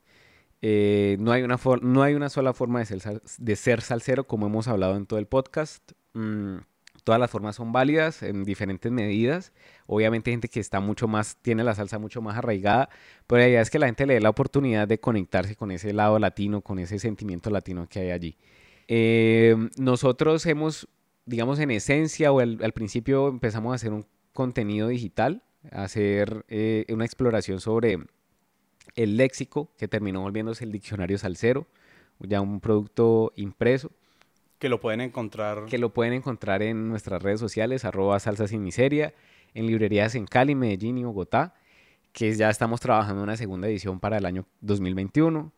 Eh, no, hay una no hay una sola forma de ser, de ser salsero, como hemos hablado en todo el podcast. Mm, todas las formas son válidas en diferentes medidas. Obviamente hay gente que está mucho más, tiene la salsa mucho más arraigada, pero la idea es que la gente le dé la oportunidad de conectarse con ese lado latino, con ese sentimiento latino que hay allí. Eh, nosotros hemos, digamos, en esencia o al principio empezamos a hacer un contenido digital, a hacer eh, una exploración sobre el léxico, que terminó volviéndose el diccionario salsero, ya un producto impreso. Que lo pueden encontrar. Que lo pueden encontrar en nuestras redes sociales, arroba salsa sin miseria, en librerías en Cali, Medellín y Bogotá, que ya estamos trabajando en una segunda edición para el año 2021.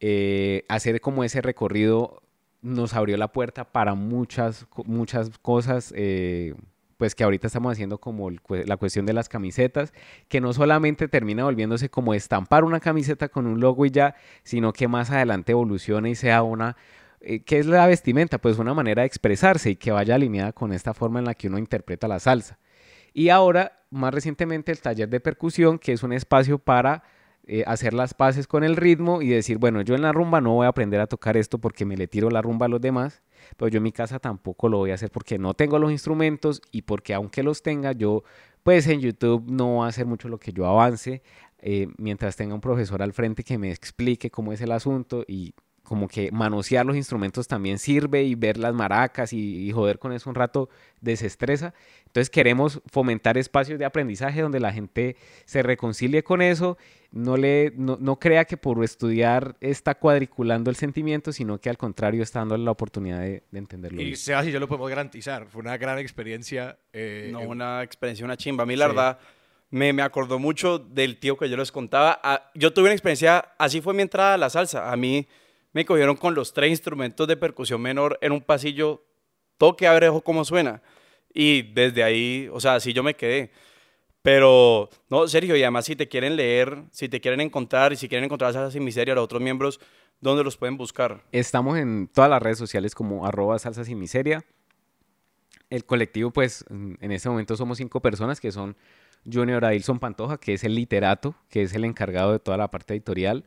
Eh, hacer como ese recorrido nos abrió la puerta para muchas, muchas cosas. Eh, pues que ahorita estamos haciendo como la cuestión de las camisetas, que no solamente termina volviéndose como estampar una camiseta con un logo y ya, sino que más adelante evolucione y sea una, eh, ¿qué es la vestimenta? Pues una manera de expresarse y que vaya alineada con esta forma en la que uno interpreta la salsa. Y ahora, más recientemente, el taller de percusión, que es un espacio para eh, hacer las paces con el ritmo y decir, bueno, yo en la rumba no voy a aprender a tocar esto porque me le tiro la rumba a los demás, pero yo en mi casa tampoco lo voy a hacer porque no tengo los instrumentos y porque aunque los tenga, yo pues en YouTube no va a hacer mucho lo que yo avance eh, mientras tenga un profesor al frente que me explique cómo es el asunto y como que manosear los instrumentos también sirve y ver las maracas y, joder con eso un rato desestresa. Entonces queremos fomentar espacios de aprendizaje donde la gente se reconcilie con eso, no, le, no, crea que por estudiar está cuadriculando el sentimiento, sino que al contrario está dándole la oportunidad de, entenderlo. Y sea así, yo lo podemos garantizar. Fue una gran experiencia. Eh, no, una experiencia, una chimba. A mí la verdad me, me, acordó mucho del tío que yo les contaba. Ah, yo tuve una experiencia, así fue mi entrada a la salsa. A mí me cogieron con los tres instrumentos de percusión menor en un pasillo, toque abrejo como suena. Y desde ahí, o sea, así yo me quedé. Pero, no, Sergio, y además si te quieren leer, si te quieren encontrar y si quieren encontrar Salsa Sin Miseria a los otros miembros, ¿dónde los pueden buscar? Estamos en todas las redes sociales como arroba salsa sin miseria. El colectivo, pues, en este momento somos cinco personas que son Junior Adilson Pantoja, que es el literato, que es el encargado de toda la parte editorial.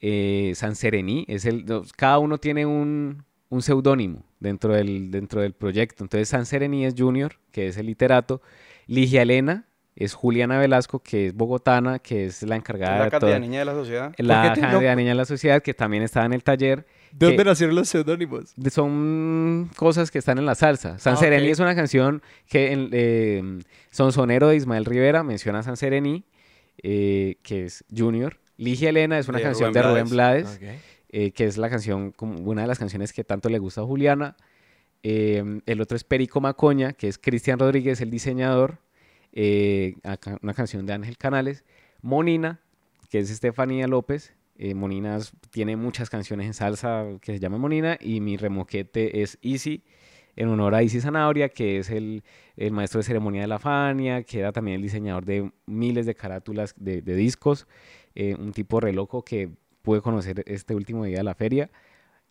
Eh, San Serení, es el, cada uno tiene un, un seudónimo dentro del, dentro del proyecto. Entonces, San Serení es Junior, que es el literato. Ligia Elena es Juliana Velasco, que es bogotana, que es la encargada La de cantidad todo. niña de la sociedad. La candidata niña de la sociedad, que también estaba en el taller. ¿De dónde nacieron los seudónimos? son cosas que están en la salsa. San Ah, Serení es una canción que en, eh, Sonsonero de Ismael Rivera menciona a San Serení, eh, que es Junior. Ligia Elena es una De canción Rubén de Rubén Blades. Eh, que es la canción, como una de las canciones que tanto le gusta a Juliana. Eh, el otro es Perico Macoña, que es Cristian Rodríguez, el diseñador. eh, acá- una canción de Ángel Canales. Monina, que es Estefanía López. Monina tiene muchas canciones en salsa que se llama Monina. Y mi remoquete es Easy, en honor a Easy Zanabria, que es el, el maestro de ceremonia de la Fania, que era también el diseñador de miles de carátulas de, de discos. Eh, un tipo re loco que pude conocer este último día de la feria,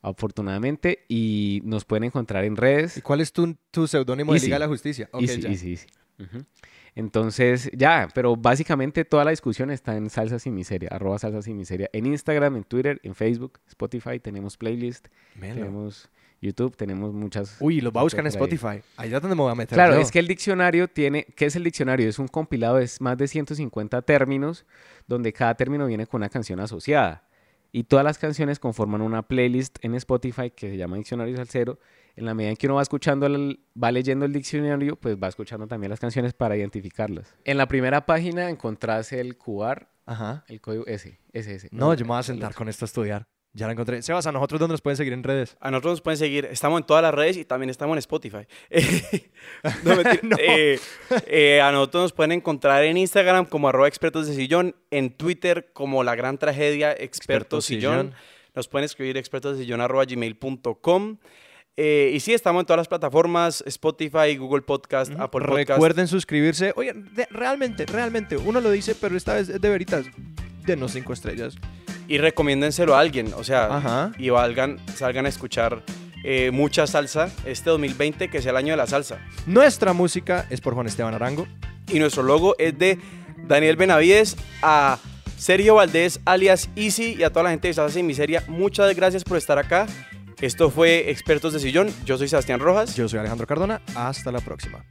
afortunadamente. Y nos pueden encontrar en redes. ¿Y cuál es tu, tu seudónimo de. Liga de la Justicia? Ok, Easy, ya. easy, easy. Ujú. Entonces, ya, pero básicamente toda la discusión está en Salsa Sin Miseria, arroba Salsa Sin Miseria, en Instagram, en Twitter, en Facebook, Spotify, tenemos playlist, Melo. tenemos YouTube, tenemos muchas... Uy, los va a buscar en. Spotify. Ahí es donde me voy a meter. Claro, yo. es que el diccionario tiene, ¿qué es el diccionario? Es un compilado de más de 150 términos, donde cada término viene con una canción asociada. Y todas las canciones conforman una playlist en Spotify que se llama Diccionario Salsero. En la medida en que uno va escuchando, el- va leyendo el diccionario, pues va escuchando también las canciones para identificarlas. En la primera página encontrás el QR, Ajá. el código S, SS. No, yo me voy a sentar con esto a estudiar. Ya la encontré. Sebas, ¿a nosotros dónde nos pueden seguir en redes? A nosotros nos pueden seguir, estamos en todas las redes y también estamos en Spotify. [LAUGHS] no. [LAUGHS] No. Eh, eh, a nosotros nos pueden encontrar en Instagram como arroba expertos de sillón, en Twitter como la gran tragedia expertos sillón. Nos pueden escribir expertos de sillón arroba gmail.com. Eh, y sí, estamos en todas las plataformas, Spotify, Google Podcast, Apple Podcast. Recuerden suscribirse. Oye, de- realmente, realmente, uno lo dice, pero esta vez es de veritas. Denos cinco estrellas. Y recomiéndenselo a alguien, o sea, Ajá. y valgan, salgan a escuchar eh, mucha salsa este 2020, que sea el año de la salsa. Nuestra música es por Juan Esteban Arango. Y nuestro logo es de Daniel Benavides a Sergio Valdés, alias Easy, y a toda la gente de Salsa Sin Miseria. Muchas gracias por estar acá. Esto fue Expertos de Sillón. Yo soy Sebastián Rojas. Yo soy Alejandro Cardona. Hasta la próxima.